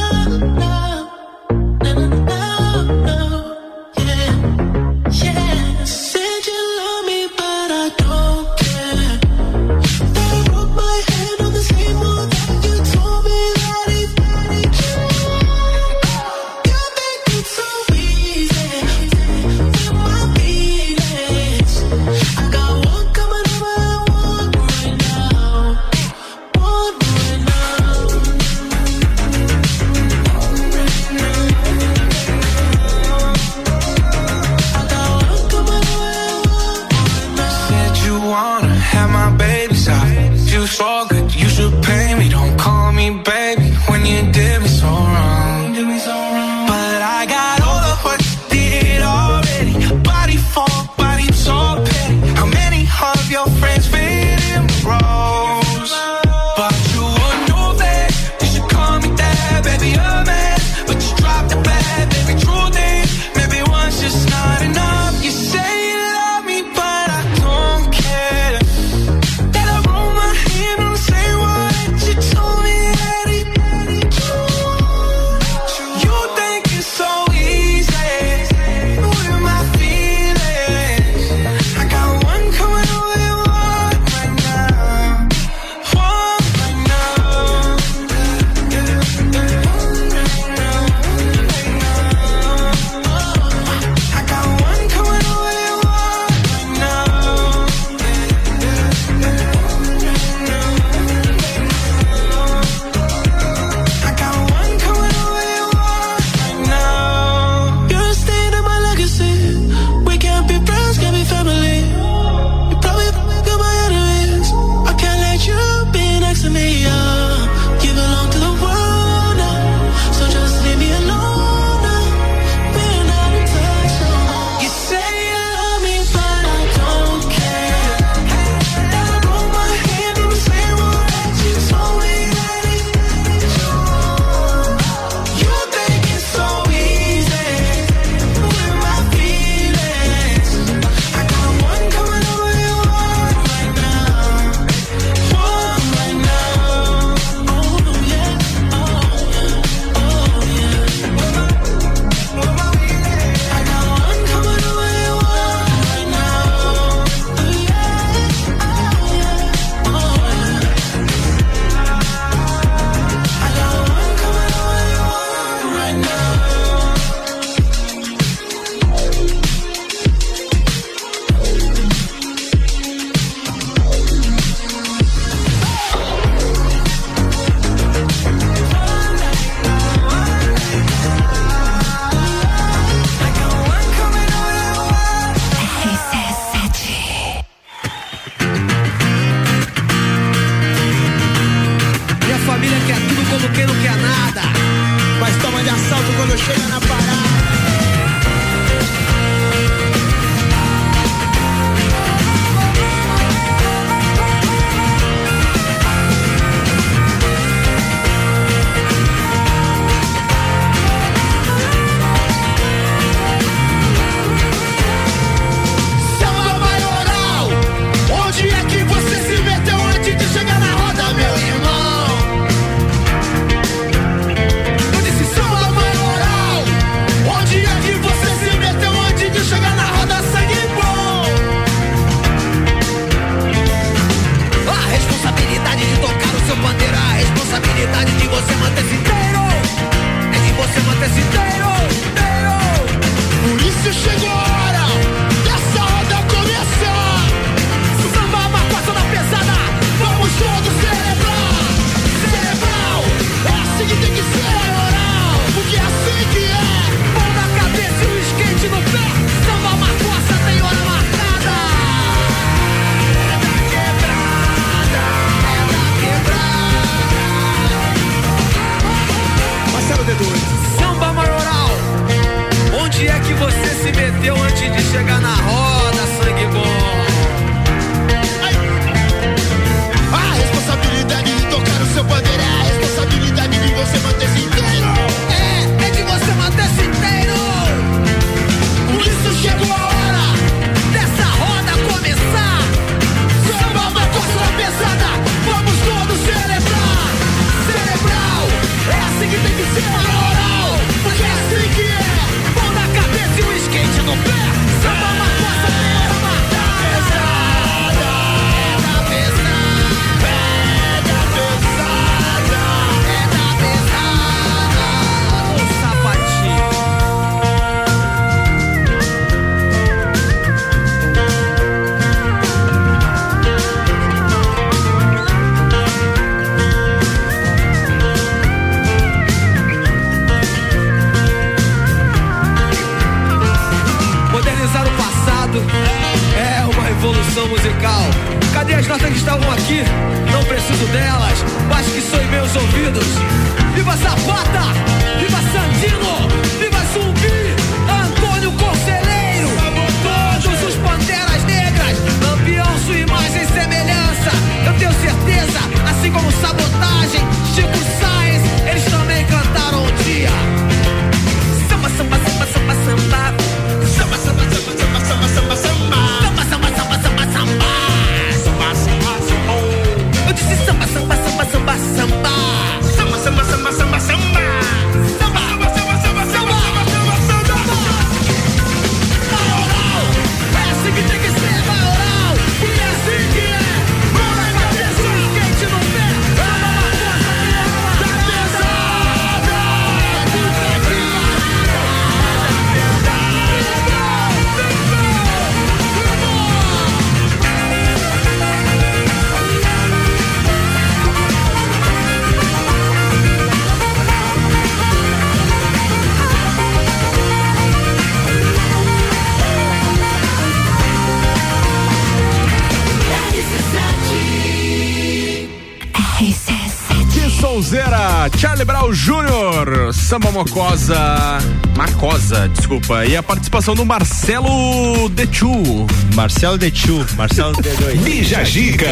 Samba Mocosa, Macosa, desculpa. E a participação do Marcelo Dechu. Marcelo Dechu, Marcelo D2. Bija Gica.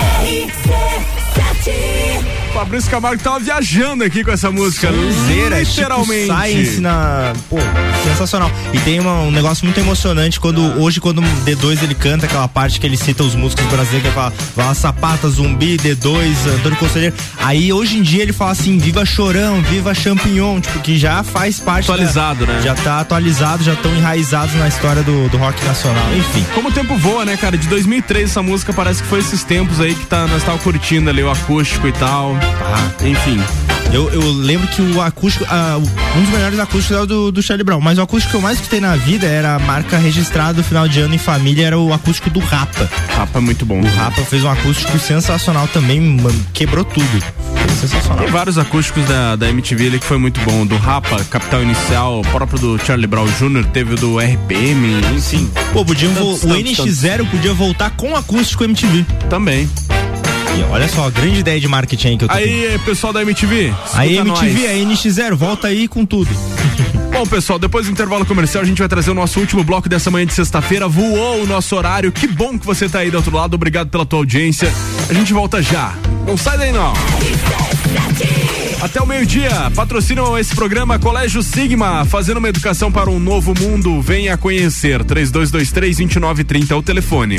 Fabrício Camargo tava viajando aqui com essa música. Sonzeira, literalmente. Tipo Science na. Pô, sensacional. E tem uma- um negócio muito emocionante quando hoje, quando o D2 ele canta aquela parte que ele cita os músicos brasileiros, que ele fala, fala Sapata, Zumbi, D2, Antônio Conselheiro. Aí hoje em dia ele fala assim: Viva Chorão, Viva Champignon, tipo, que já faz parte. Atualizado, da- né? Já tá atualizado, já estão enraizados na história do, do rock nacional. Enfim. Como o tempo voa, né, cara? De 2003 essa música parece que foi esses tempos aí que tá, nós tava curtindo ali o acústico e tal. Ah, enfim. Eu, eu lembro que o acústico, ah, o- um dos melhores acústicos era o do, do Charlie Brown, mas o acústico que eu mais escutei na vida era a marca registrada do final de ano em família, era o acústico do Rapa. Rapa é muito bom. O Rapa fez um acústico sensacional também, mano, quebrou tudo. Foi sensacional. Tem vários acústicos da, da MTV ali que foi muito bom. Do Rapa, Capital Inicial, o próprio do Charlie Brown Jr., teve o do RPM, enfim. Pô, podiam Tantos, o tantos, NX0 podia voltar com acústico MTV. Também. Olha só, a grande ideia de marketing aí que eu tô tendo. Aí, pessoal da MTV. Aí MTV, a NX0, volta aí com tudo. Bom, pessoal, depois do intervalo comercial, a gente vai trazer o nosso último bloco dessa manhã de sexta-feira. Voou o nosso horário. Que bom que você tá aí do outro lado. Obrigado pela tua audiência. A gente volta já. Não sai daí, não. Até o meio-dia, patrocinam esse programa Colégio Sigma, fazendo uma educação para um novo mundo. Venha conhecer. 3223-2930 é o telefone.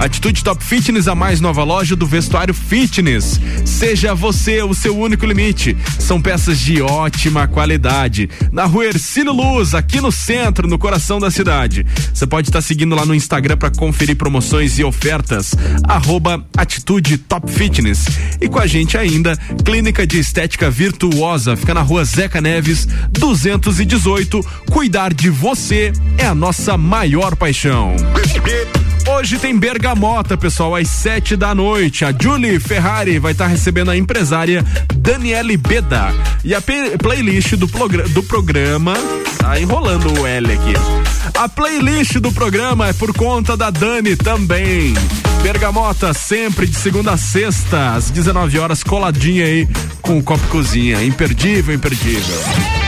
Atitude Top Fitness, a mais nova loja do vestuário fitness. Seja você o seu único limite. São peças de ótima qualidade. Na rua Ercílio Luz, aqui no centro, no coração da cidade. Você pode estar seguindo lá no Instagram para conferir promoções e ofertas. Arroba Atitude Top Fitness. E com a gente ainda, Clínica de Estética Virtuosa. Fica na rua Zeca Neves, 218. Cuidar de você é a nossa maior paixão. Hoje tem Bergamota, pessoal, às sete da noite. A Julie Ferrari vai estar recebendo a empresária Daniele Beda. E a playlist do, do programa. Tá enrolando o L aqui. A playlist do programa é por conta da Dani também. Bergamota, sempre de segunda a sexta, às 19 horas, coladinha aí com o Copo Cozinha. Imperdível, imperdível.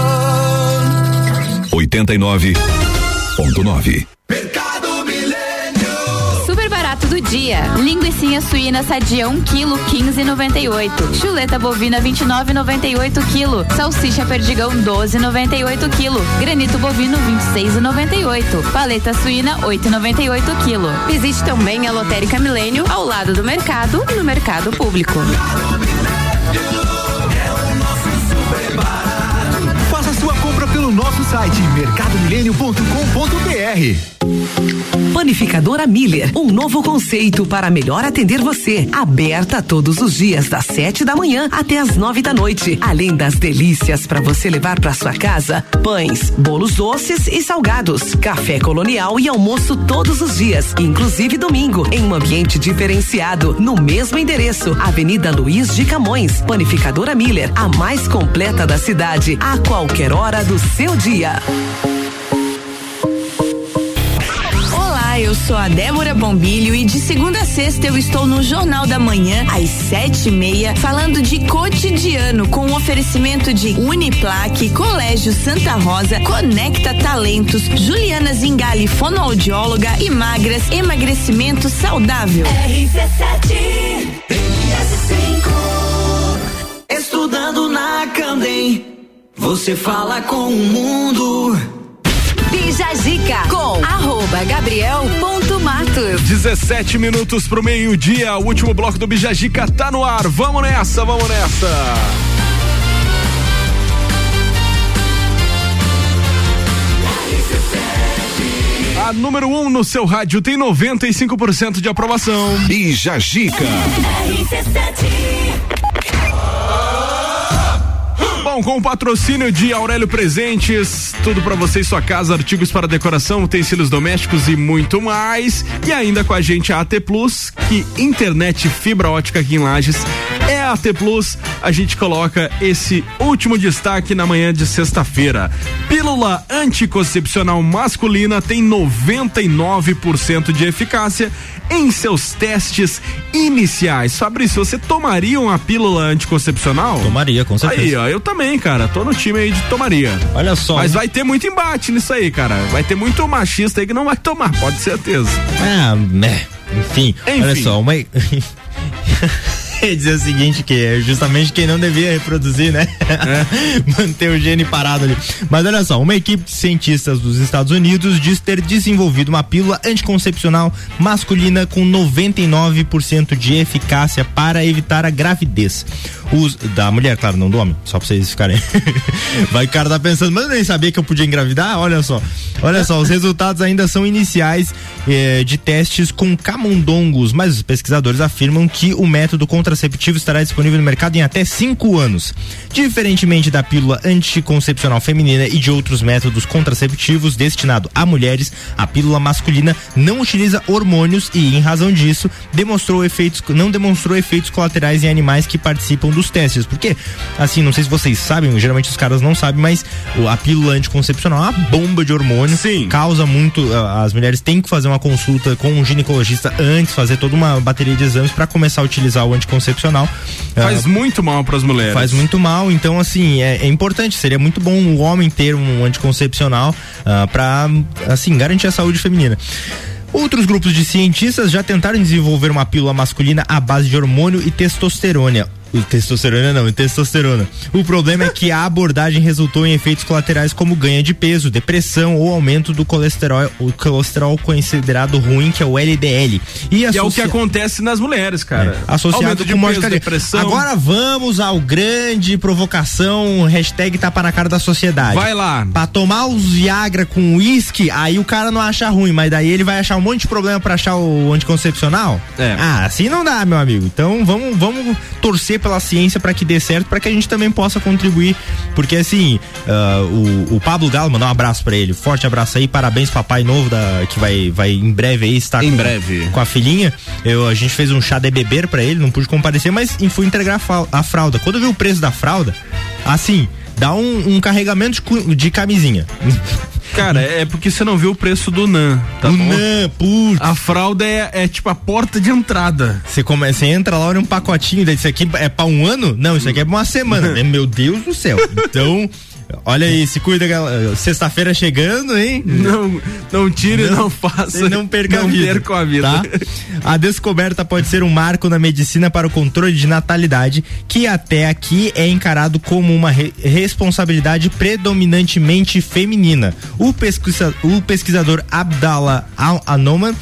89.9. Super barato do dia. Linguiça suína sadia 1 kg 15,98. Chuleta bovina 29,98 kg. Salsicha perdigão 12,98 kg. Granito bovino 26,98. Paleta suína 8,98 kg. Visite também a Lotérica Milênio ao lado do mercado e no mercado público. Nosso site mercadomilênio.com.br. Panificadora Miller, um novo conceito para melhor atender você. Aberta todos os dias, das 7 da manhã até as 9 da noite. Além das delícias para você levar para sua casa: pães, bolos doces e salgados, café colonial e almoço todos os dias, inclusive domingo, em um ambiente diferenciado, no mesmo endereço, Avenida Luiz de Camões. Panificadora Miller, a mais completa da cidade, a qualquer hora do seu dia. Olá, eu sou a Débora Bombilho e de segunda a sexta eu estou no Jornal da Manhã, às sete e meia, falando de cotidiano com o oferecimento de Uniplaque, Colégio Santa Rosa, Conecta Talentos, Juliana Zingali, fonoaudióloga e magras, emagrecimento saudável. Estudando na Candem, você fala com o mundo. Bija Zica com arroba gabriel.matos. 17 minutos pro meio-dia, o último bloco do Bijagica tá no ar. Vamos nessa, vamos nessa. A número 1 um no seu rádio tem 95% de aprovação. Bijagica. Bom, com o patrocínio de Aurélio Presentes, tudo pra você e sua casa, artigos para decoração, utensílios domésticos e muito mais. E ainda com a gente a AT Plus, que internet fibra ótica aqui em Lages é a AT Plus. A gente coloca esse último destaque na manhã de sexta-feira. Pílula anticoncepcional masculina tem 99% de eficácia em seus testes iniciais. Fabrício, você tomaria uma pílula anticoncepcional? Tomaria, com certeza. Aí, ó, eu também, cara. Tô no time aí de tomaria. Olha só. Mas vai ter muito embate nisso aí, cara. Vai ter muito machista aí que não vai tomar, pode ter certeza. Ah, né. Enfim, Enfim. olha só, uma. dizer o seguinte, que é justamente quem não devia reproduzir, né? Manter o gene parado ali. Mas olha só, uma equipe de cientistas dos Estados Unidos diz ter desenvolvido uma pílula anticoncepcional masculina com 99% de eficácia para evitar a gravidez. Os, da mulher, claro, não do homem, só pra vocês ficarem. Vai o cara tá pensando, mas eu nem sabia que eu podia engravidar? Olha só. Olha só, os resultados ainda são iniciais eh, de testes com camundongos, mas os pesquisadores afirmam que o método contraceptivo estará disponível no mercado em até cinco anos. Diferentemente da pílula anticoncepcional feminina e de outros métodos contraceptivos destinado a mulheres, a pílula masculina não utiliza hormônios e, em razão disso, demonstrou efeitos, não demonstrou efeitos colaterais em animais que participam dos testes. Porque, assim, não sei se vocês sabem, geralmente os caras não sabem, mas a pílula anticoncepcional é uma bomba de hormônio. Sim. Causa muito. As mulheres têm que fazer uma consulta com um ginecologista antes, fazer toda uma bateria de exames para começar a utilizar o anticoncepcional. Faz Ah, muito mal pras mulheres. Faz muito mal, então assim, é, é importante, seria muito bom o homem ter um anticoncepcional ah, pra, assim, garantir a saúde feminina. Outros grupos de cientistas já tentaram desenvolver uma pílula masculina à base de hormônio e testosterona. Testosterona não, testosterona. O problema é que a abordagem resultou em efeitos colaterais como ganho de peso, depressão ou aumento do colesterol, o colesterol considerado ruim, que é o LDL. E, E é o que associa- acontece nas mulheres, cara. associado Aumento de com peso, depressão. Agora vamos ao grande provocação, hashtag tapa na cara da sociedade. Vai lá. Pra tomar os Viagra com uísque, aí o cara não acha ruim, mas daí ele vai achar um monte de problema pra achar o anticoncepcional? É. Ah, assim não dá, meu amigo. Então vamos, vamos torcer pela ciência pra que dê certo, pra que a gente também possa contribuir. Porque assim, ah, o, o Pablo Galo, mandar um abraço pra ele. Forte abraço aí, parabéns papai novo da, que vai, vai em breve aí estar Em com, breve. com a filhinha. Eu, a gente fez um chá de beber pra ele, não pude comparecer, mas fui entregar a fralda. Quando eu vi o preço da fralda, assim, dá um, um carregamento de, de camisinha. Cara, é porque você não viu o preço do NAN, tá O bom? NAN, putz. A fralda é, é tipo a porta de entrada. Você come- você entra lá, olha um pacotinho, daí isso aqui é pra um ano? Não, isso aqui é pra uma semana. Meu Deus do céu. Então, olha aí, se cuida, galera. Sexta-feira chegando, hein? Não, não tire, não, faça. E não perca não a vida. perca a vida. Tá? A descoberta pode ser um marco na medicina para o controle de natalidade, que até aqui é encarado como uma re- responsabilidade predominantemente feminina. O, pesquisa- o pesquisador Abdallah Al-Anoman,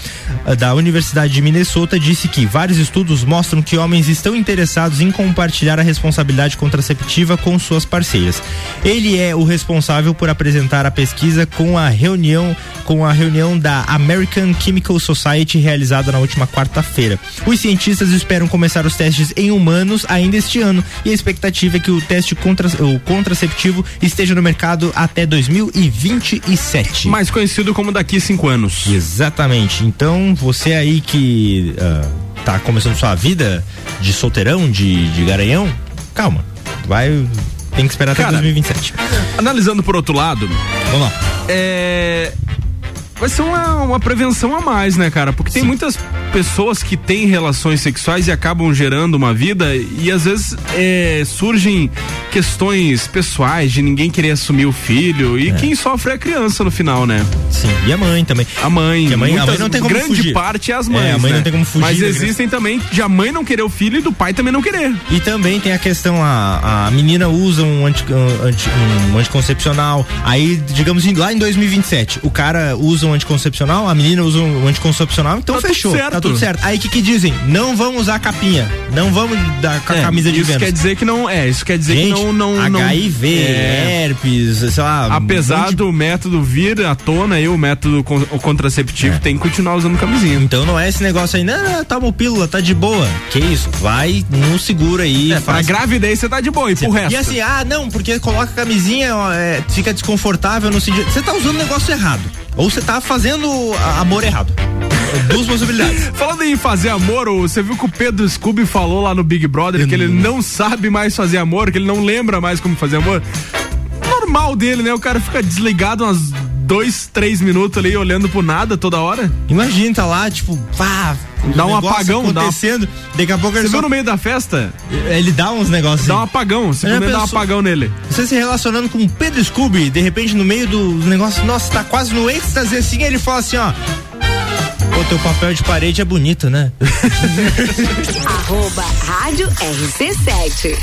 eh, da Universidade de Minnesota, disse que vários estudos mostram que homens estão interessados em compartilhar a responsabilidade contraceptiva com suas parceiras. Ele é o responsável por apresentar a pesquisa com a reunião com a reunião da American Chemical Society realizada na última quarta-feira. Os cientistas esperam começar os testes em humanos ainda este ano e a expectativa é que o teste contra, o contraceptivo esteja no mercado até 2027. Mais conhecido como daqui cinco anos. Exatamente. Então, você aí que ah, tá começando sua vida de solteirão, de, de garanhão, calma. Vai. Tem que esperar até Cara, 2027. Analisando por outro lado. Vamos lá. É. Vai ser uma, uma prevenção a mais, né, cara? Porque tem muitas pessoas que têm relações sexuais e acabam gerando uma vida e às vezes é, surgem questões pessoais de ninguém querer assumir o filho e quem sofre é a criança no final, né? Sim, e a mãe também. A mãe. A mãe- a muitas- mãe não tem como grande fugir. parte é as É, mães. a mãe né? não tem como fugir Mas da existem também de a mãe não querer o filho e do pai também não querer. E também tem a questão, a, a menina usa um, anti- um anti- um anticoncepcional, aí, digamos, em- lá em 2027, o cara usa um anticoncepcional, a menina usa um anticoncepcional, então Tá tudo fechou, certo. tá tudo certo. Aí o que que dizem? Não vamos usar capinha, não vamos dar com a É, camisa de isso Vênus. quer dizer que não é, isso quer dizer Gente, que não não não- HIV, é. herpes, sei lá. Apesar do método vir à tona aí, o método con- o contraceptivo tem que continuar usando camisinha. Então não é esse negócio aí, não, não, toma pílula, tá de boa. Que isso? Vai no seguro aí. É, pra faz- gravidez você tá de boa, e pro resto? E assim, ah, não, porque coloca a camisinha, ó, é, fica desconfortável no sentido. Você tá usando o negócio errado. Ou você tá fazendo amor errado. Duas possibilidades. Falando em fazer amor, você viu que o Pedro Scooby falou lá no Big Brother que ele não sabe mais fazer amor, que ele não lembra mais como fazer amor? Normal dele, né? O cara fica desligado umas dois, três minutos ali olhando pro nada toda hora. Imagina, tá lá, tipo, pá. Dá um apagão, dá uma- acontecendo. Daqui a pouco Você viu só... no meio da festa? Ele dá uns negócios. Dá um assim. apagão, Já simplesmente dá um pensou? apagão nele. Você se relacionando com o Pedro Scooby, de repente no meio do negócio, nossa, tá quase no êxtase assim, ele fala assim, ó. Pô, teu papel de parede é bonito, né? Arroba Rádio RC7.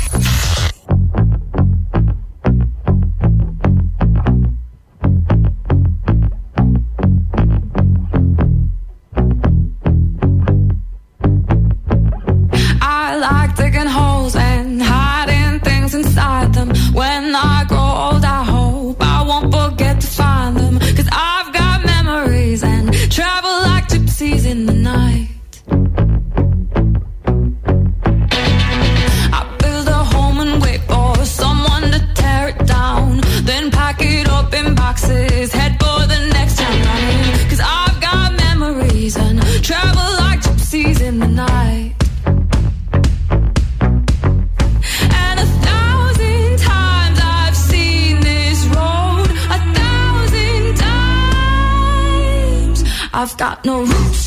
Head for the next town I've got memories and travel like gypsies in the night. And a thousand times I've seen this road. A thousand times. I've got no roots,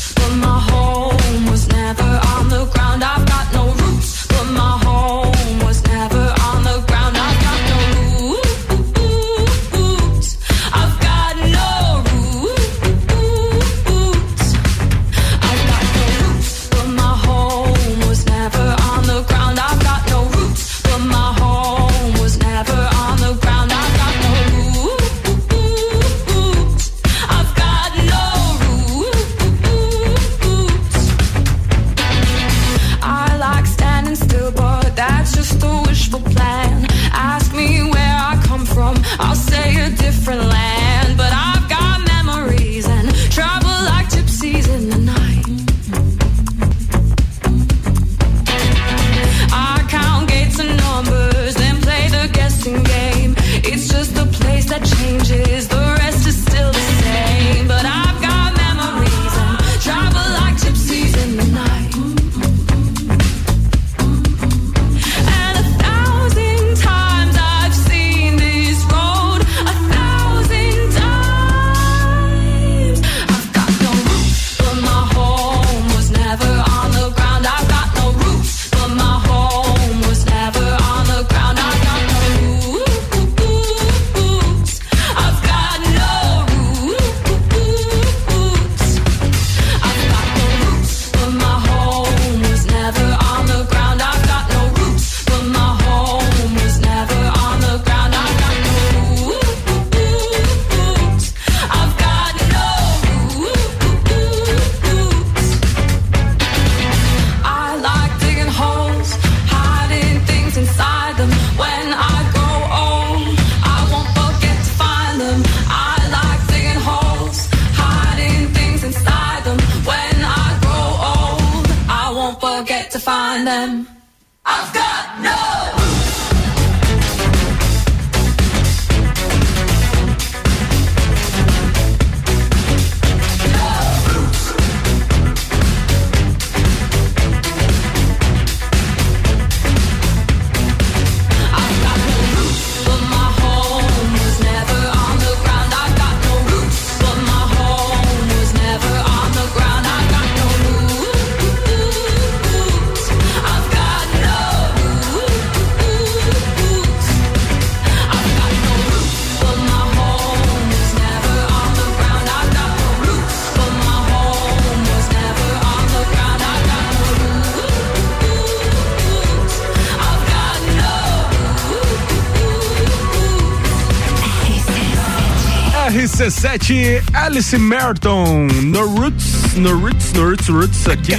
RC7, Alice Merton, no Roots, no Roots, no Roots, Roots aqui.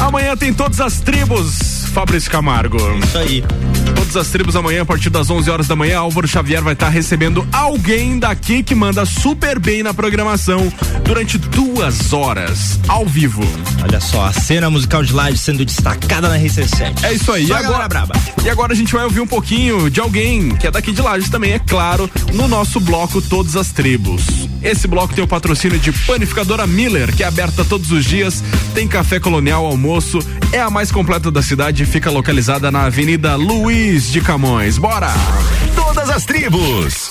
Amanhã tem todas as tribos, Fabrício Camargo. Isso aí. Todas as tribos amanhã, a partir das 11 horas da manhã, Álvaro Xavier vai estar recebendo alguém daqui que manda super bem na programação durante duas horas, ao vivo. Olha só, a cena musical de live sendo destacada na RC7. É isso aí. Só e agora, braba. e agora a gente vai ouvir um pouquinho de alguém que é daqui de Lages também, é claro, no nosso bloco Todas as Tribos. Esse bloco tem o patrocínio de Panificadora Miller, que é aberta todos os dias, tem café colonial, almoço, é a mais completa da cidade e fica localizada na Avenida Luiz de Camões. Bora! Todas as tribos.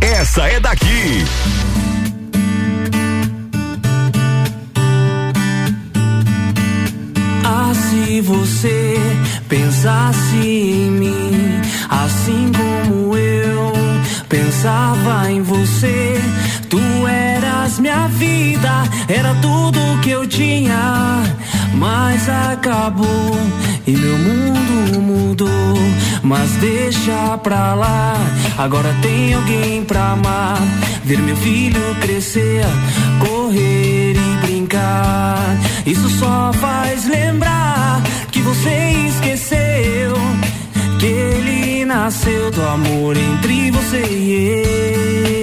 Essa é daqui. Ah, se você pensasse em mim, assim como eu pensava em você, tu eras eras minha vida, era tudo que eu tinha, mas acabou e meu mundo mudou. Mas deixa pra lá, agora tem alguém pra amar, ver meu filho crescer, correr e brincar. Isso só faz lembrar que você esqueceu que ele nasceu do amor entre você e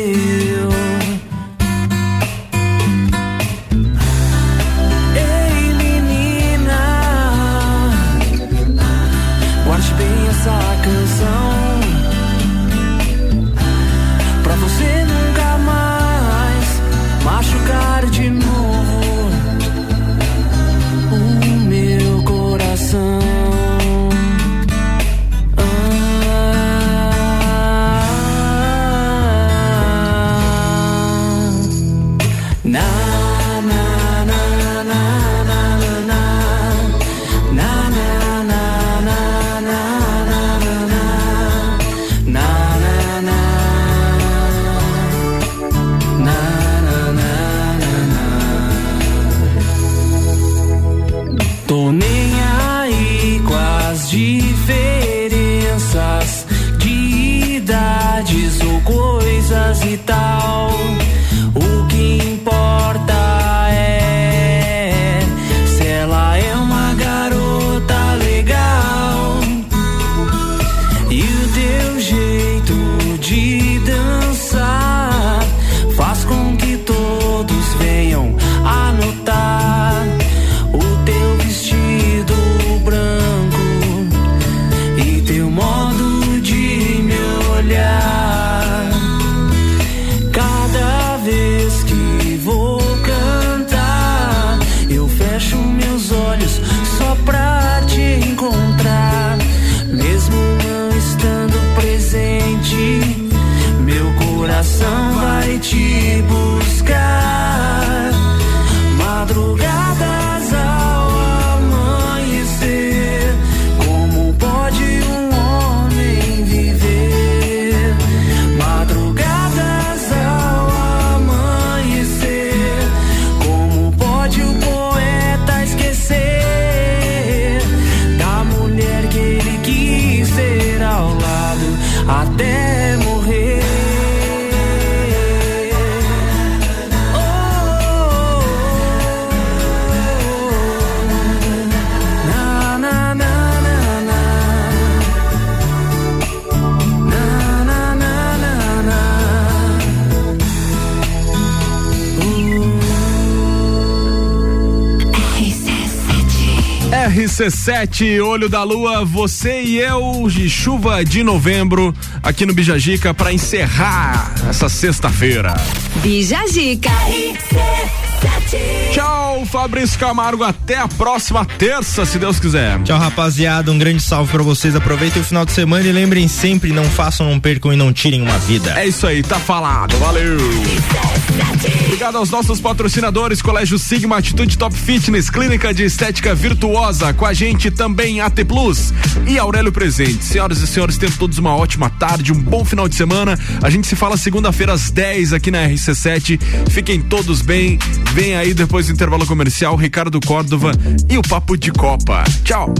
RC7, Olho da Lua, você e eu, de chuva de novembro, aqui no Bijagica, pra encerrar essa sexta-feira. Bijagica. Tchau, Fabrício Camargo. Até a próxima terça, se Deus quiser. Tchau, rapaziada. Um grande salve pra vocês. Aproveitem o final de semana e lembrem sempre: não façam, não percam e não tirem uma vida. É isso aí, tá falado. Valeu. Obrigado aos nossos patrocinadores, Colégio Sigma, Atitude Top Fitness, Clínica de Estética Virtuosa, com a gente também AT Plus e Aurélio Presente. Senhoras e senhores, tenham todos uma ótima tarde, um bom final de semana. A gente se fala segunda-feira às 10 aqui na RC7. Fiquem todos bem. Vem aí depois do intervalo comercial, Ricardo Córdova e o Papo de Copa. Tchau.